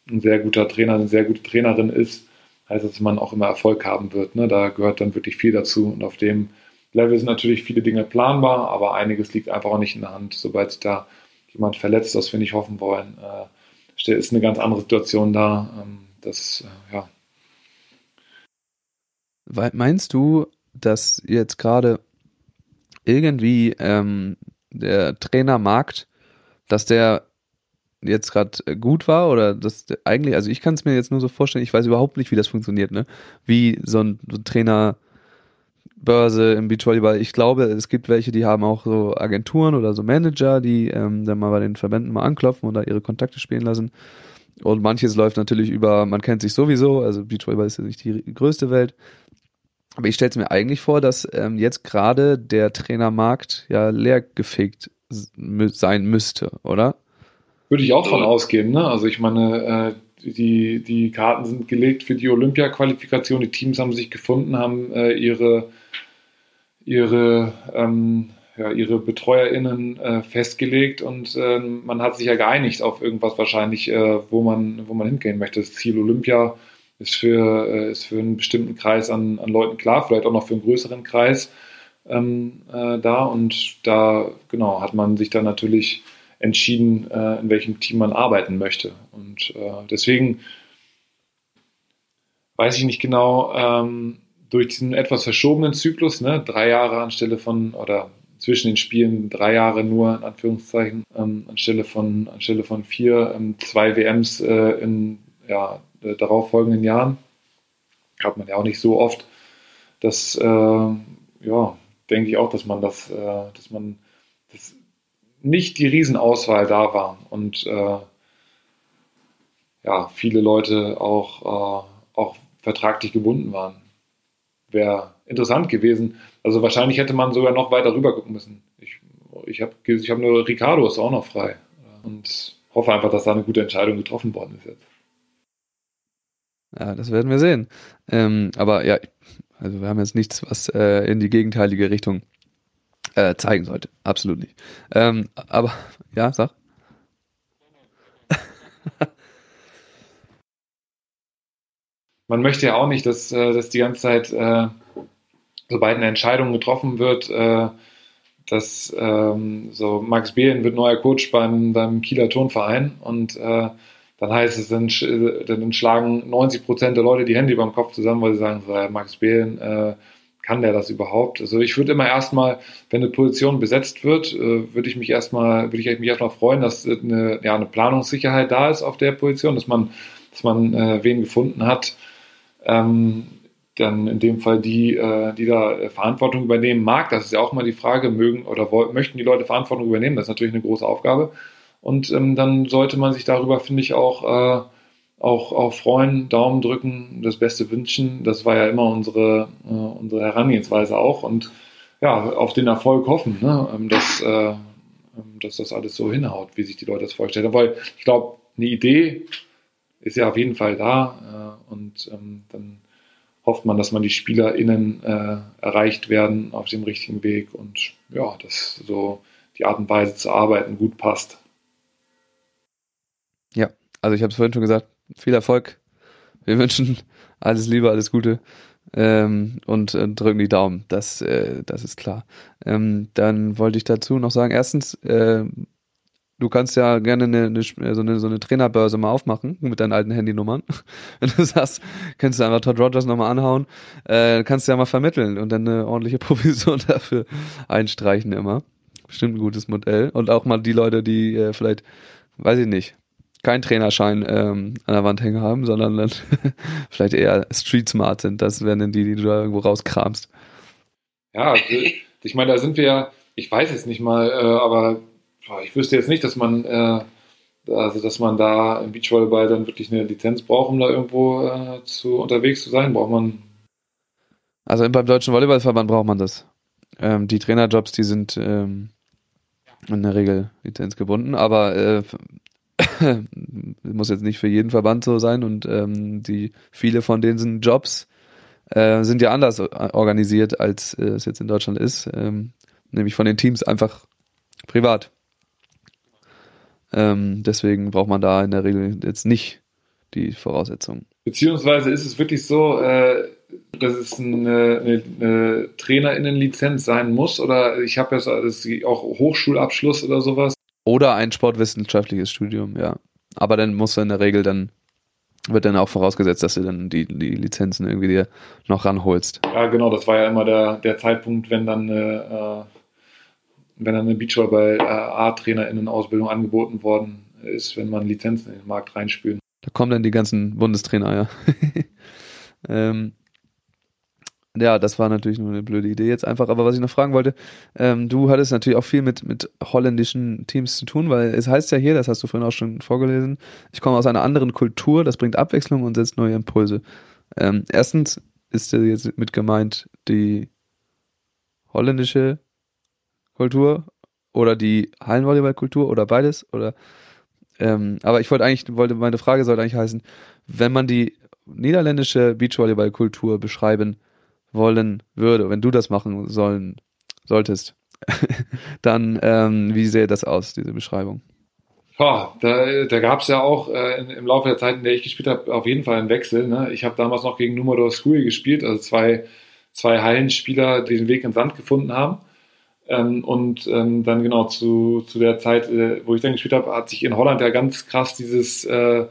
ein sehr guter Trainer, eine sehr gute Trainerin ist, heißt das, dass man auch immer Erfolg haben wird. Ne? Da gehört dann wirklich viel dazu und auf dem Level sind natürlich viele Dinge planbar, aber einiges liegt einfach auch nicht in der Hand. Sobald sich da jemand verletzt, was wir nicht hoffen wollen, äh, ist eine ganz andere Situation da. Ähm, das, äh, ja. Meinst du, dass jetzt gerade irgendwie ähm, der Trainermarkt, dass der jetzt gerade gut war oder dass eigentlich, also ich kann es mir jetzt nur so vorstellen, ich weiß überhaupt nicht, wie das funktioniert, ne? Wie so ein, so ein Trainer Börse im Beachvolleyball. Ich glaube, es gibt welche, die haben auch so Agenturen oder so Manager, die ähm, dann mal bei den Verbänden mal anklopfen oder ihre Kontakte spielen lassen. Und manches läuft natürlich über, man kennt sich sowieso, also Beachvolleyball ist ja nicht die größte Welt. Aber ich stelle es mir eigentlich vor, dass ähm, jetzt gerade der Trainermarkt ja leer gefegt sein müsste, oder? Würde ich auch von ausgehen. Ne? Also ich meine, äh, die, die Karten sind gelegt für die Olympia-Qualifikation. Die Teams haben sich gefunden, haben äh, ihre, ihre ähm, ja, ihre BetreuerInnen äh, festgelegt und äh, man hat sich ja geeinigt auf irgendwas wahrscheinlich, äh, wo, man, wo man hingehen möchte. Das Ziel Olympia ist für, äh, ist für einen bestimmten Kreis an, an Leuten klar, vielleicht auch noch für einen größeren Kreis ähm, äh, da und da genau hat man sich dann natürlich entschieden, äh, in welchem Team man arbeiten möchte und deswegen weiß ich nicht genau, ähm, durch diesen etwas verschobenen Zyklus, ne, drei Jahre anstelle von, oder zwischen den Spielen drei Jahre nur, in Anführungszeichen, ähm, anstelle, von, anstelle von vier, ähm, zwei WMs äh, in ja, äh, darauffolgenden Jahren. Hat man ja auch nicht so oft. Das, äh, ja, denke ich auch, dass man das, äh, dass man nicht die Riesenauswahl da war und äh, ja, viele Leute auch, äh, auch vertraglich gebunden waren. Wäre interessant gewesen. Also wahrscheinlich hätte man sogar noch weiter rüber gucken müssen. Ich, ich habe ich hab nur Ricardo ist auch noch frei. Und hoffe einfach, dass da eine gute Entscheidung getroffen worden ist jetzt. Ja, das werden wir sehen. Ähm, aber ja, also wir haben jetzt nichts, was äh, in die gegenteilige Richtung äh, zeigen sollte. Absolut nicht. Ähm, aber ja, sag. <laughs> Man möchte ja auch nicht, dass, äh, dass die ganze Zeit äh, sobald eine Entscheidung getroffen wird, äh, dass ähm, so Max Behlen wird neuer Coach beim, beim Kieler Turnverein und äh, dann heißt es, dann, dann schlagen 90 Prozent der Leute die Hände über dem Kopf zusammen, weil sie sagen, so, Max Behlen, äh, kann der das überhaupt? Also ich würde immer erstmal, wenn eine Position besetzt wird, äh, würde ich mich erstmal, würde ich mich erstmal freuen, dass eine, ja, eine Planungssicherheit da ist auf der Position, dass man, dass man äh, wen gefunden hat, ähm, dann in dem Fall die, äh, die da äh, Verantwortung übernehmen mag. Das ist ja auch mal die Frage, mögen oder möchten die Leute Verantwortung übernehmen? Das ist natürlich eine große Aufgabe. Und ähm, dann sollte man sich darüber, finde ich, auch, äh, auch, auch freuen, Daumen drücken, das Beste wünschen. Das war ja immer unsere, äh, unsere Herangehensweise auch. Und ja, auf den Erfolg hoffen, ne? Ähm, dass, äh, ähm, dass das alles so hinhaut, wie sich die Leute das vorgestellt haben. Weil ich glaube, eine Idee ist ja auf jeden Fall da. Äh, und ähm, dann hofft man, dass man die SpielerInnen äh, erreicht werden auf dem richtigen Weg und ja, dass so die Art und Weise zu arbeiten gut passt. Ja, also ich habe es vorhin schon gesagt, viel Erfolg. Wir wünschen alles Liebe, alles Gute ähm, und äh, drücken die Daumen. Das, äh, das ist klar. Ähm, dann wollte ich dazu noch sagen, erstens, äh, du kannst ja gerne eine, eine, so, eine, so eine Trainerbörse mal aufmachen mit deinen alten Handynummern. <laughs> Wenn du sagst, kannst du einfach Todd Rogers nochmal anhauen, äh, kannst du ja mal vermitteln und dann eine ordentliche <laughs> Provision dafür einstreichen immer. Bestimmt ein gutes Modell. Und auch mal die Leute, die äh, vielleicht, weiß ich nicht, keinen Trainerschein ähm, an der Wand hängen haben, sondern dann <laughs> vielleicht eher street smart sind. Das wären dann die, die du da irgendwo rauskramst. Ja, also, <laughs> ich meine, da sind wir ja, ich weiß es nicht mal, äh, aber ich wüsste jetzt nicht, dass man, äh, also dass man da im Beachvolleyball dann wirklich eine Lizenz braucht, um da irgendwo äh, zu, unterwegs zu sein. Braucht man. Also beim Deutschen Volleyballverband braucht man das. Ähm, die Trainerjobs, die sind ähm, in der Regel lizenzgebunden, aber äh, <laughs> muss jetzt nicht für jeden Verband so sein und ähm, die viele von diesen Jobs äh, sind ja anders organisiert, als äh, es jetzt in Deutschland ist, ähm, nämlich von den Teams einfach privat. Ähm, deswegen braucht man da in der Regel jetzt nicht die Voraussetzungen. Beziehungsweise ist es wirklich so, äh, dass es eine, eine, eine Trainerinnenlizenz sein muss oder ich habe jetzt auch Hochschulabschluss oder sowas. Oder ein sportwissenschaftliches Studium, ja. Aber dann muss in der Regel dann wird dann auch vorausgesetzt, dass du dann die, die Lizenzen irgendwie dir noch ranholst. Ja, genau, das war ja immer der, der Zeitpunkt, wenn dann äh, wenn dann eine Beachvolleyball A-TrainerInnen-Ausbildung angeboten worden ist, wenn man Lizenzen in den Markt reinspült. Da kommen dann die ganzen Bundestrainer, ja. <laughs> ähm, ja, das war natürlich nur eine blöde Idee jetzt einfach. Aber was ich noch fragen wollte, ähm, du hattest natürlich auch viel mit, mit holländischen Teams zu tun, weil es heißt ja hier, das hast du vorhin auch schon vorgelesen, ich komme aus einer anderen Kultur, das bringt Abwechslung und setzt neue Impulse. Ähm, erstens ist jetzt mit gemeint die holländische Kultur oder die Hallenvolleyballkultur oder beides oder ähm, aber ich wollte eigentlich wollte meine Frage sollte eigentlich heißen, wenn man die niederländische Beachvolleyballkultur beschreiben wollen würde, wenn du das machen sollen solltest, <laughs> dann ähm, wie sähe das aus diese Beschreibung? Ja, da, da gab es ja auch äh, im Laufe der Zeit, in der ich gespielt habe, auf jeden Fall einen Wechsel. Ne? Ich habe damals noch gegen Numero School gespielt, also zwei, zwei Hallenspieler, die den Weg ins Sand gefunden haben. Ähm, und ähm, dann genau zu, zu der Zeit, äh, wo ich dann gespielt habe, hat sich in Holland ja ganz krass dieses, äh,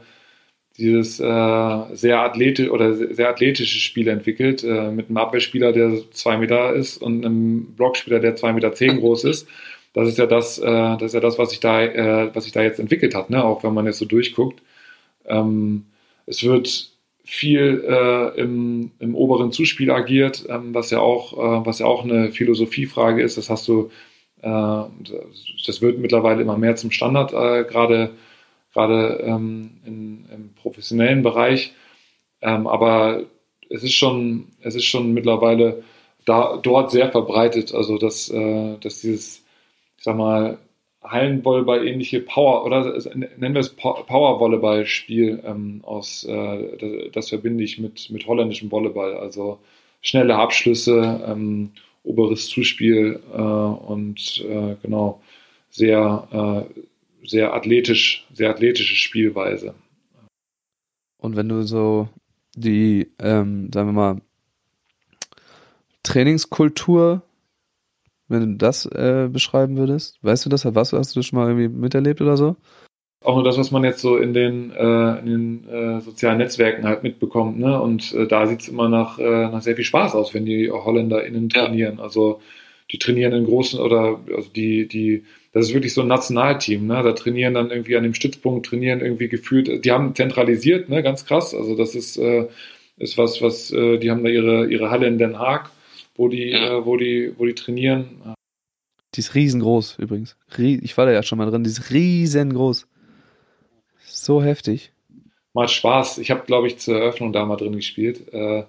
dieses äh, sehr athletisch oder sehr athletische Spiel entwickelt, äh, mit einem Abwehrspieler, der zwei Meter ist und einem Blockspieler, der zwei Meter zehn groß ist. Das ist ja das, äh, das ist ja das, was sich da, äh, was sich da jetzt entwickelt hat, ne? auch wenn man jetzt so durchguckt. Ähm, es wird viel äh, im, im, oberen Zuspiel agiert, ähm, was ja auch, äh, was ja auch eine Philosophiefrage ist. Das hast du, das wird mittlerweile immer mehr zum Standard, gerade gerade ähm, im professionellen Bereich. Ähm, aber es ist schon, es ist schon mittlerweile da, dort sehr verbreitet, also dass, äh, dass dieses, ich sag mal, Hallenvolleyball-ähnliche Power oder nennen wir es Power-Volleyball-Spiel ähm, aus, äh, das, das, verbinde ich mit, mit holländischem Volleyball. Also schnelle Abschlüsse, ähm, oberes Zuspiel äh, und äh, genau sehr, äh, sehr athletisch, sehr athletische Spielweise. Und wenn du so die, ähm, sagen wir mal, Trainingskultur wenn du das äh, beschreiben würdest? Weißt du das? Was hast du das schon mal irgendwie miterlebt oder so? Auch nur das, was man jetzt so in den, äh, in den äh, sozialen Netzwerken halt mitbekommt. Ne? Und äh, da sieht es immer nach, äh, nach sehr viel Spaß aus, wenn die HolländerInnen trainieren. Ja. Also die trainieren in großen oder also die, die, das ist wirklich so ein Nationalteam, ne? Da trainieren dann irgendwie an dem Stützpunkt, trainieren irgendwie gefühlt, die haben zentralisiert, ne, ganz krass. Also das ist, äh, ist was, was, äh, die haben da ihre, ihre Halle in Den Haag wo die, ja. äh, wo die, wo die trainieren. Die ist riesengroß übrigens. Ich war da ja schon mal drin. Die ist riesengroß. So heftig. Macht Spaß. Ich habe, glaube ich, zur Eröffnung da mal drin gespielt. Äh,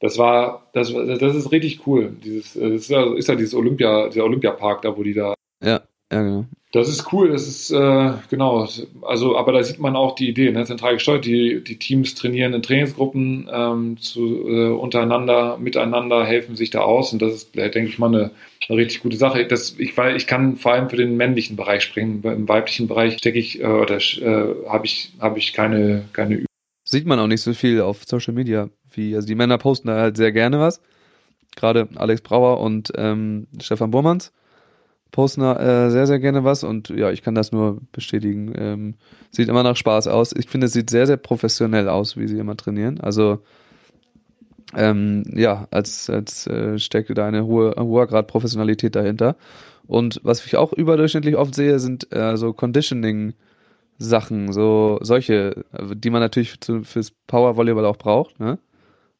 das war, das, das ist richtig cool. Dieses, das ist ja, ist ja dieses Olympia, dieser Olympiapark da, wo die da. Ja, ja, genau. Das ist cool, das ist äh, genau, also aber da sieht man auch die Idee, ne? zentral gesteuert. Die, die Teams trainieren in Trainingsgruppen ähm, zu, äh, untereinander, miteinander, helfen sich da aus und das ist, denke ich mal, eine, eine richtig gute Sache. Das, ich, weil ich kann vor allem für den männlichen Bereich springen. Im weiblichen Bereich stecke ich äh, oder äh, habe ich, hab ich keine, keine Übung. Sieht man auch nicht so viel auf Social Media, wie, also die Männer posten da halt sehr gerne was. Gerade Alex Brauer und ähm, Stefan Burmanns posten äh, sehr, sehr gerne was und ja, ich kann das nur bestätigen. Ähm, sieht immer nach Spaß aus. Ich finde, es sieht sehr, sehr professionell aus, wie sie immer trainieren. Also ähm, ja, als, als äh, stecke da eine hohe, hoher Grad Professionalität dahinter. Und was ich auch überdurchschnittlich oft sehe, sind äh, so Conditioning-Sachen, so solche, die man natürlich zu, fürs Power-Volleyball auch braucht, ne?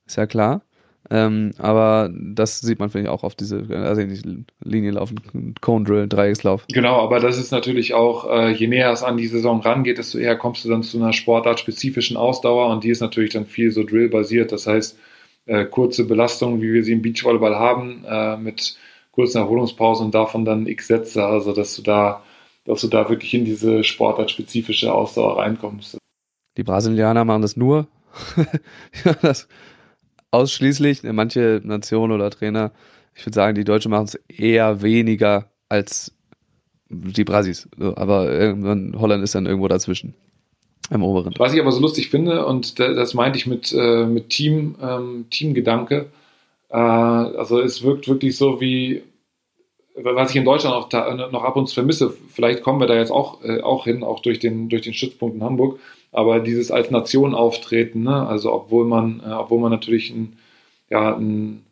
Ist ja klar. Ähm, aber das sieht man, finde ich, auch auf diese, also die Linie laufen, Cone Drill, Dreieckslauf. Genau, aber das ist natürlich auch, äh, je näher es an die Saison rangeht, desto eher kommst du dann zu einer sportartspezifischen Ausdauer und die ist natürlich dann viel so Drill-basiert. Das heißt, äh, kurze Belastungen, wie wir sie im Beachvolleyball haben, äh, mit kurzen Erholungspausen und davon dann x Sätze, also dass du da dass du da wirklich in diese sportartspezifische Ausdauer reinkommst. Die Brasilianer machen das nur. <laughs> ja, das ausschließlich. Manche Nationen oder Trainer, ich würde sagen, die Deutschen machen es eher weniger als die Brasis. Aber irgendwann Holland ist dann irgendwo dazwischen. Im oberen. Was ich aber so lustig finde, und das meinte ich mit, äh, mit Team, ähm, Teamgedanke, äh, also es wirkt wirklich so wie, was ich in Deutschland auch da, noch ab und zu vermisse, vielleicht kommen wir da jetzt auch, äh, auch hin, auch durch den, durch den Stützpunkt in Hamburg, aber dieses als Nation auftreten, ne? also obwohl man, äh, obwohl man natürlich ein, ja, ein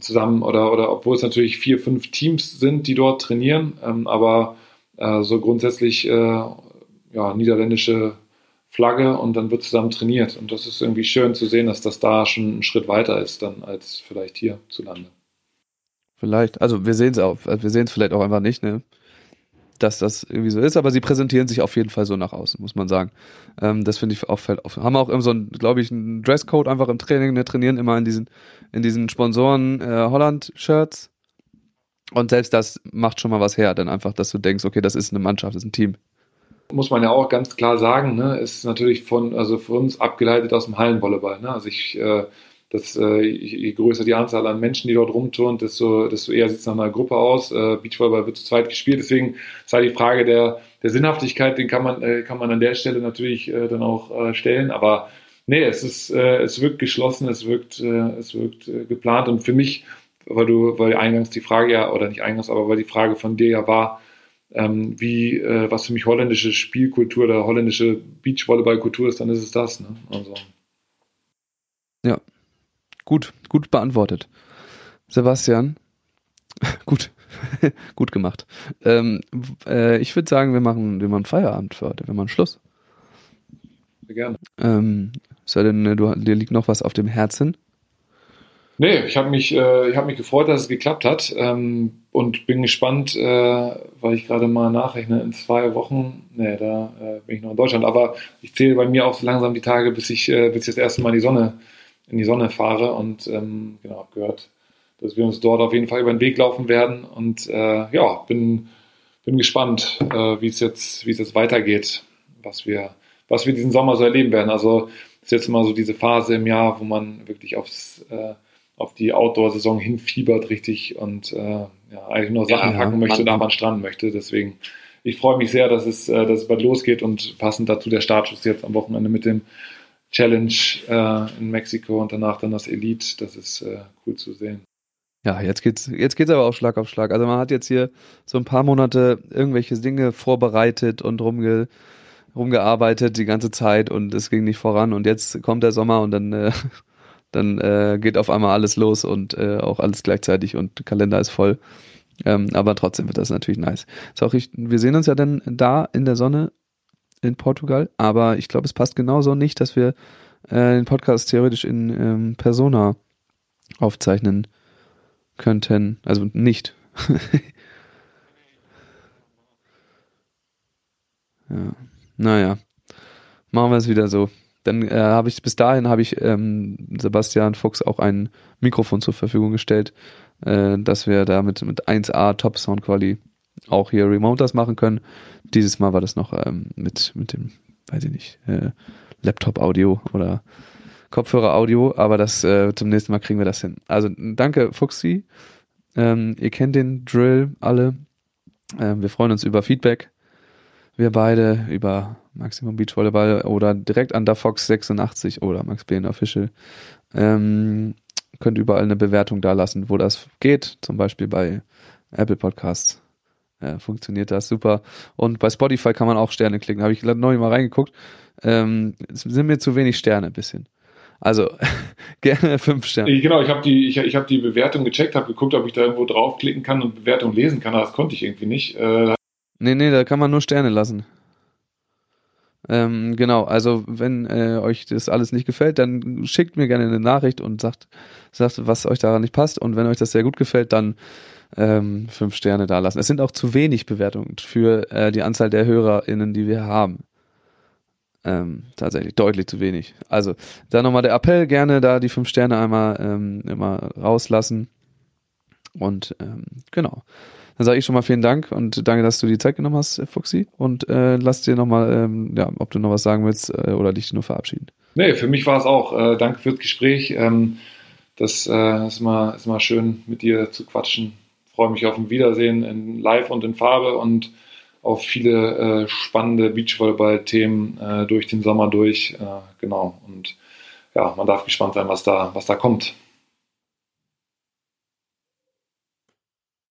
zusammen oder, oder obwohl es natürlich vier, fünf Teams sind, die dort trainieren, ähm, aber äh, so grundsätzlich äh, ja, niederländische Flagge und dann wird zusammen trainiert. Und das ist irgendwie schön zu sehen, dass das da schon ein Schritt weiter ist dann als vielleicht hier zu Lande. Vielleicht, also wir sehen es auch, wir sehen es vielleicht auch einfach nicht, ne? Dass das irgendwie so ist, aber sie präsentieren sich auf jeden Fall so nach außen, muss man sagen. Ähm, das finde ich auch fällt auf. Haben auch immer so ein, glaube ich, einen Dresscode einfach im Training, ne, trainieren immer in diesen, in diesen Sponsoren äh, Holland-Shirts. Und selbst das macht schon mal was her, dann einfach, dass du denkst, okay, das ist eine Mannschaft, das ist ein Team. Muss man ja auch ganz klar sagen, ne, ist natürlich von, also für uns abgeleitet aus dem Hallenvolleyball. Ne? Also ich äh, dass äh, je größer die Anzahl an Menschen, die dort rumturnen, desto, desto eher sieht es nach einer Gruppe aus. Äh, Beachvolleyball wird zu zweit gespielt, deswegen ist halt die Frage der, der Sinnhaftigkeit, den kann man, äh, kann man an der Stelle natürlich äh, dann auch äh, stellen, aber nee, es ist, äh, es wirkt geschlossen, es wirkt, äh, es wirkt äh, geplant und für mich, weil du, weil eingangs die Frage ja, oder nicht eingangs, aber weil die Frage von dir ja war, ähm, wie, äh, was für mich holländische Spielkultur oder holländische Beachvolleyballkultur ist, dann ist es das, ne? Also. Ja, Gut, gut beantwortet. Sebastian, <laughs> gut, <laughs> gut gemacht. Ähm, äh, ich würde sagen, wir machen, wir machen Feierabend für heute, wir machen Schluss. Sehr gerne. Ähm, sei denn, du, dir liegt noch was auf dem Herzen? Nee, ich habe mich, äh, hab mich gefreut, dass es geklappt hat ähm, und bin gespannt, äh, weil ich gerade mal nachrechne, in zwei Wochen, nee, da äh, bin ich noch in Deutschland, aber ich zähle bei mir auch so langsam die Tage, bis ich, äh, bis ich das erste Mal die Sonne in die Sonne fahre und ähm, genau, habe gehört, dass wir uns dort auf jeden Fall über den Weg laufen werden und äh, ja, bin, bin gespannt, äh, wie es jetzt, wie es jetzt weitergeht, was wir, was wir diesen Sommer so erleben werden. Also ist jetzt immer so diese Phase im Jahr, wo man wirklich aufs, äh, auf die Outdoor-Saison hinfiebert richtig und äh, ja, eigentlich nur Sachen ja, packen möchte, da man stranden möchte. Deswegen, ich freue mich sehr, dass es, äh, dass es bald losgeht und passend dazu der Startschuss jetzt am Wochenende mit dem Challenge äh, in Mexiko und danach dann das Elite. Das ist äh, cool zu sehen. Ja, jetzt geht's, jetzt geht's aber auch Schlag auf Schlag. Also man hat jetzt hier so ein paar Monate irgendwelche Dinge vorbereitet und rumge, rumgearbeitet die ganze Zeit und es ging nicht voran und jetzt kommt der Sommer und dann, äh, <laughs> dann äh, geht auf einmal alles los und äh, auch alles gleichzeitig und Kalender ist voll. Ähm, aber trotzdem wird das natürlich nice. Ist auch ich, wir sehen uns ja dann da in der Sonne in Portugal, aber ich glaube, es passt genauso nicht, dass wir äh, den Podcast theoretisch in ähm, Persona aufzeichnen könnten. Also nicht. <laughs> ja. Naja. Machen wir es wieder so. Dann äh, habe ich bis dahin habe ich ähm, Sebastian Fuchs auch ein Mikrofon zur Verfügung gestellt, äh, dass wir damit mit 1A Top Sound Quality auch hier remote das machen können. Dieses Mal war das noch ähm, mit, mit dem, weiß ich nicht, äh, Laptop-Audio oder Kopfhörer-Audio, aber das äh, zum nächsten Mal kriegen wir das hin. Also danke, Fuxi. Ähm, ihr kennt den Drill alle. Ähm, wir freuen uns über Feedback. Wir beide über Maximum Beach Volleyball oder direkt an Fox 86 oder Max BN Official. Ähm, könnt überall eine Bewertung da lassen, wo das geht. Zum Beispiel bei Apple Podcasts ja, funktioniert das super. Und bei Spotify kann man auch Sterne klicken. Habe ich neu mal reingeguckt. Ähm, es sind mir zu wenig Sterne ein bisschen. Also <laughs> gerne fünf Sterne. Genau, ich habe die, ich, ich hab die Bewertung gecheckt, habe geguckt, ob ich da irgendwo draufklicken kann und Bewertung lesen kann, aber das konnte ich irgendwie nicht. Äh, nee, nee, da kann man nur Sterne lassen. Ähm, genau, also wenn äh, euch das alles nicht gefällt, dann schickt mir gerne eine Nachricht und sagt, sagt, was euch daran nicht passt. Und wenn euch das sehr gut gefällt, dann ähm, fünf Sterne da lassen. Es sind auch zu wenig Bewertungen für äh, die Anzahl der HörerInnen, die wir haben. Ähm, tatsächlich deutlich zu wenig. Also da nochmal der Appell, gerne da die fünf Sterne einmal ähm, immer rauslassen. Und ähm, genau. Dann sage ich schon mal vielen Dank und danke, dass du die Zeit genommen hast, Fuxi. Und äh, lass dir nochmal, ähm, ja, ob du noch was sagen willst äh, oder dich nur verabschieden. Nee, für mich war es auch. Äh, danke fürs Gespräch. Ähm, das äh, ist, mal, ist mal schön, mit dir zu quatschen. Freue mich auf ein Wiedersehen in Live und in Farbe und auf viele äh, spannende Beachvolleyball-Themen äh, durch den Sommer durch. Äh, genau. Und ja, man darf gespannt sein, was da, was da kommt.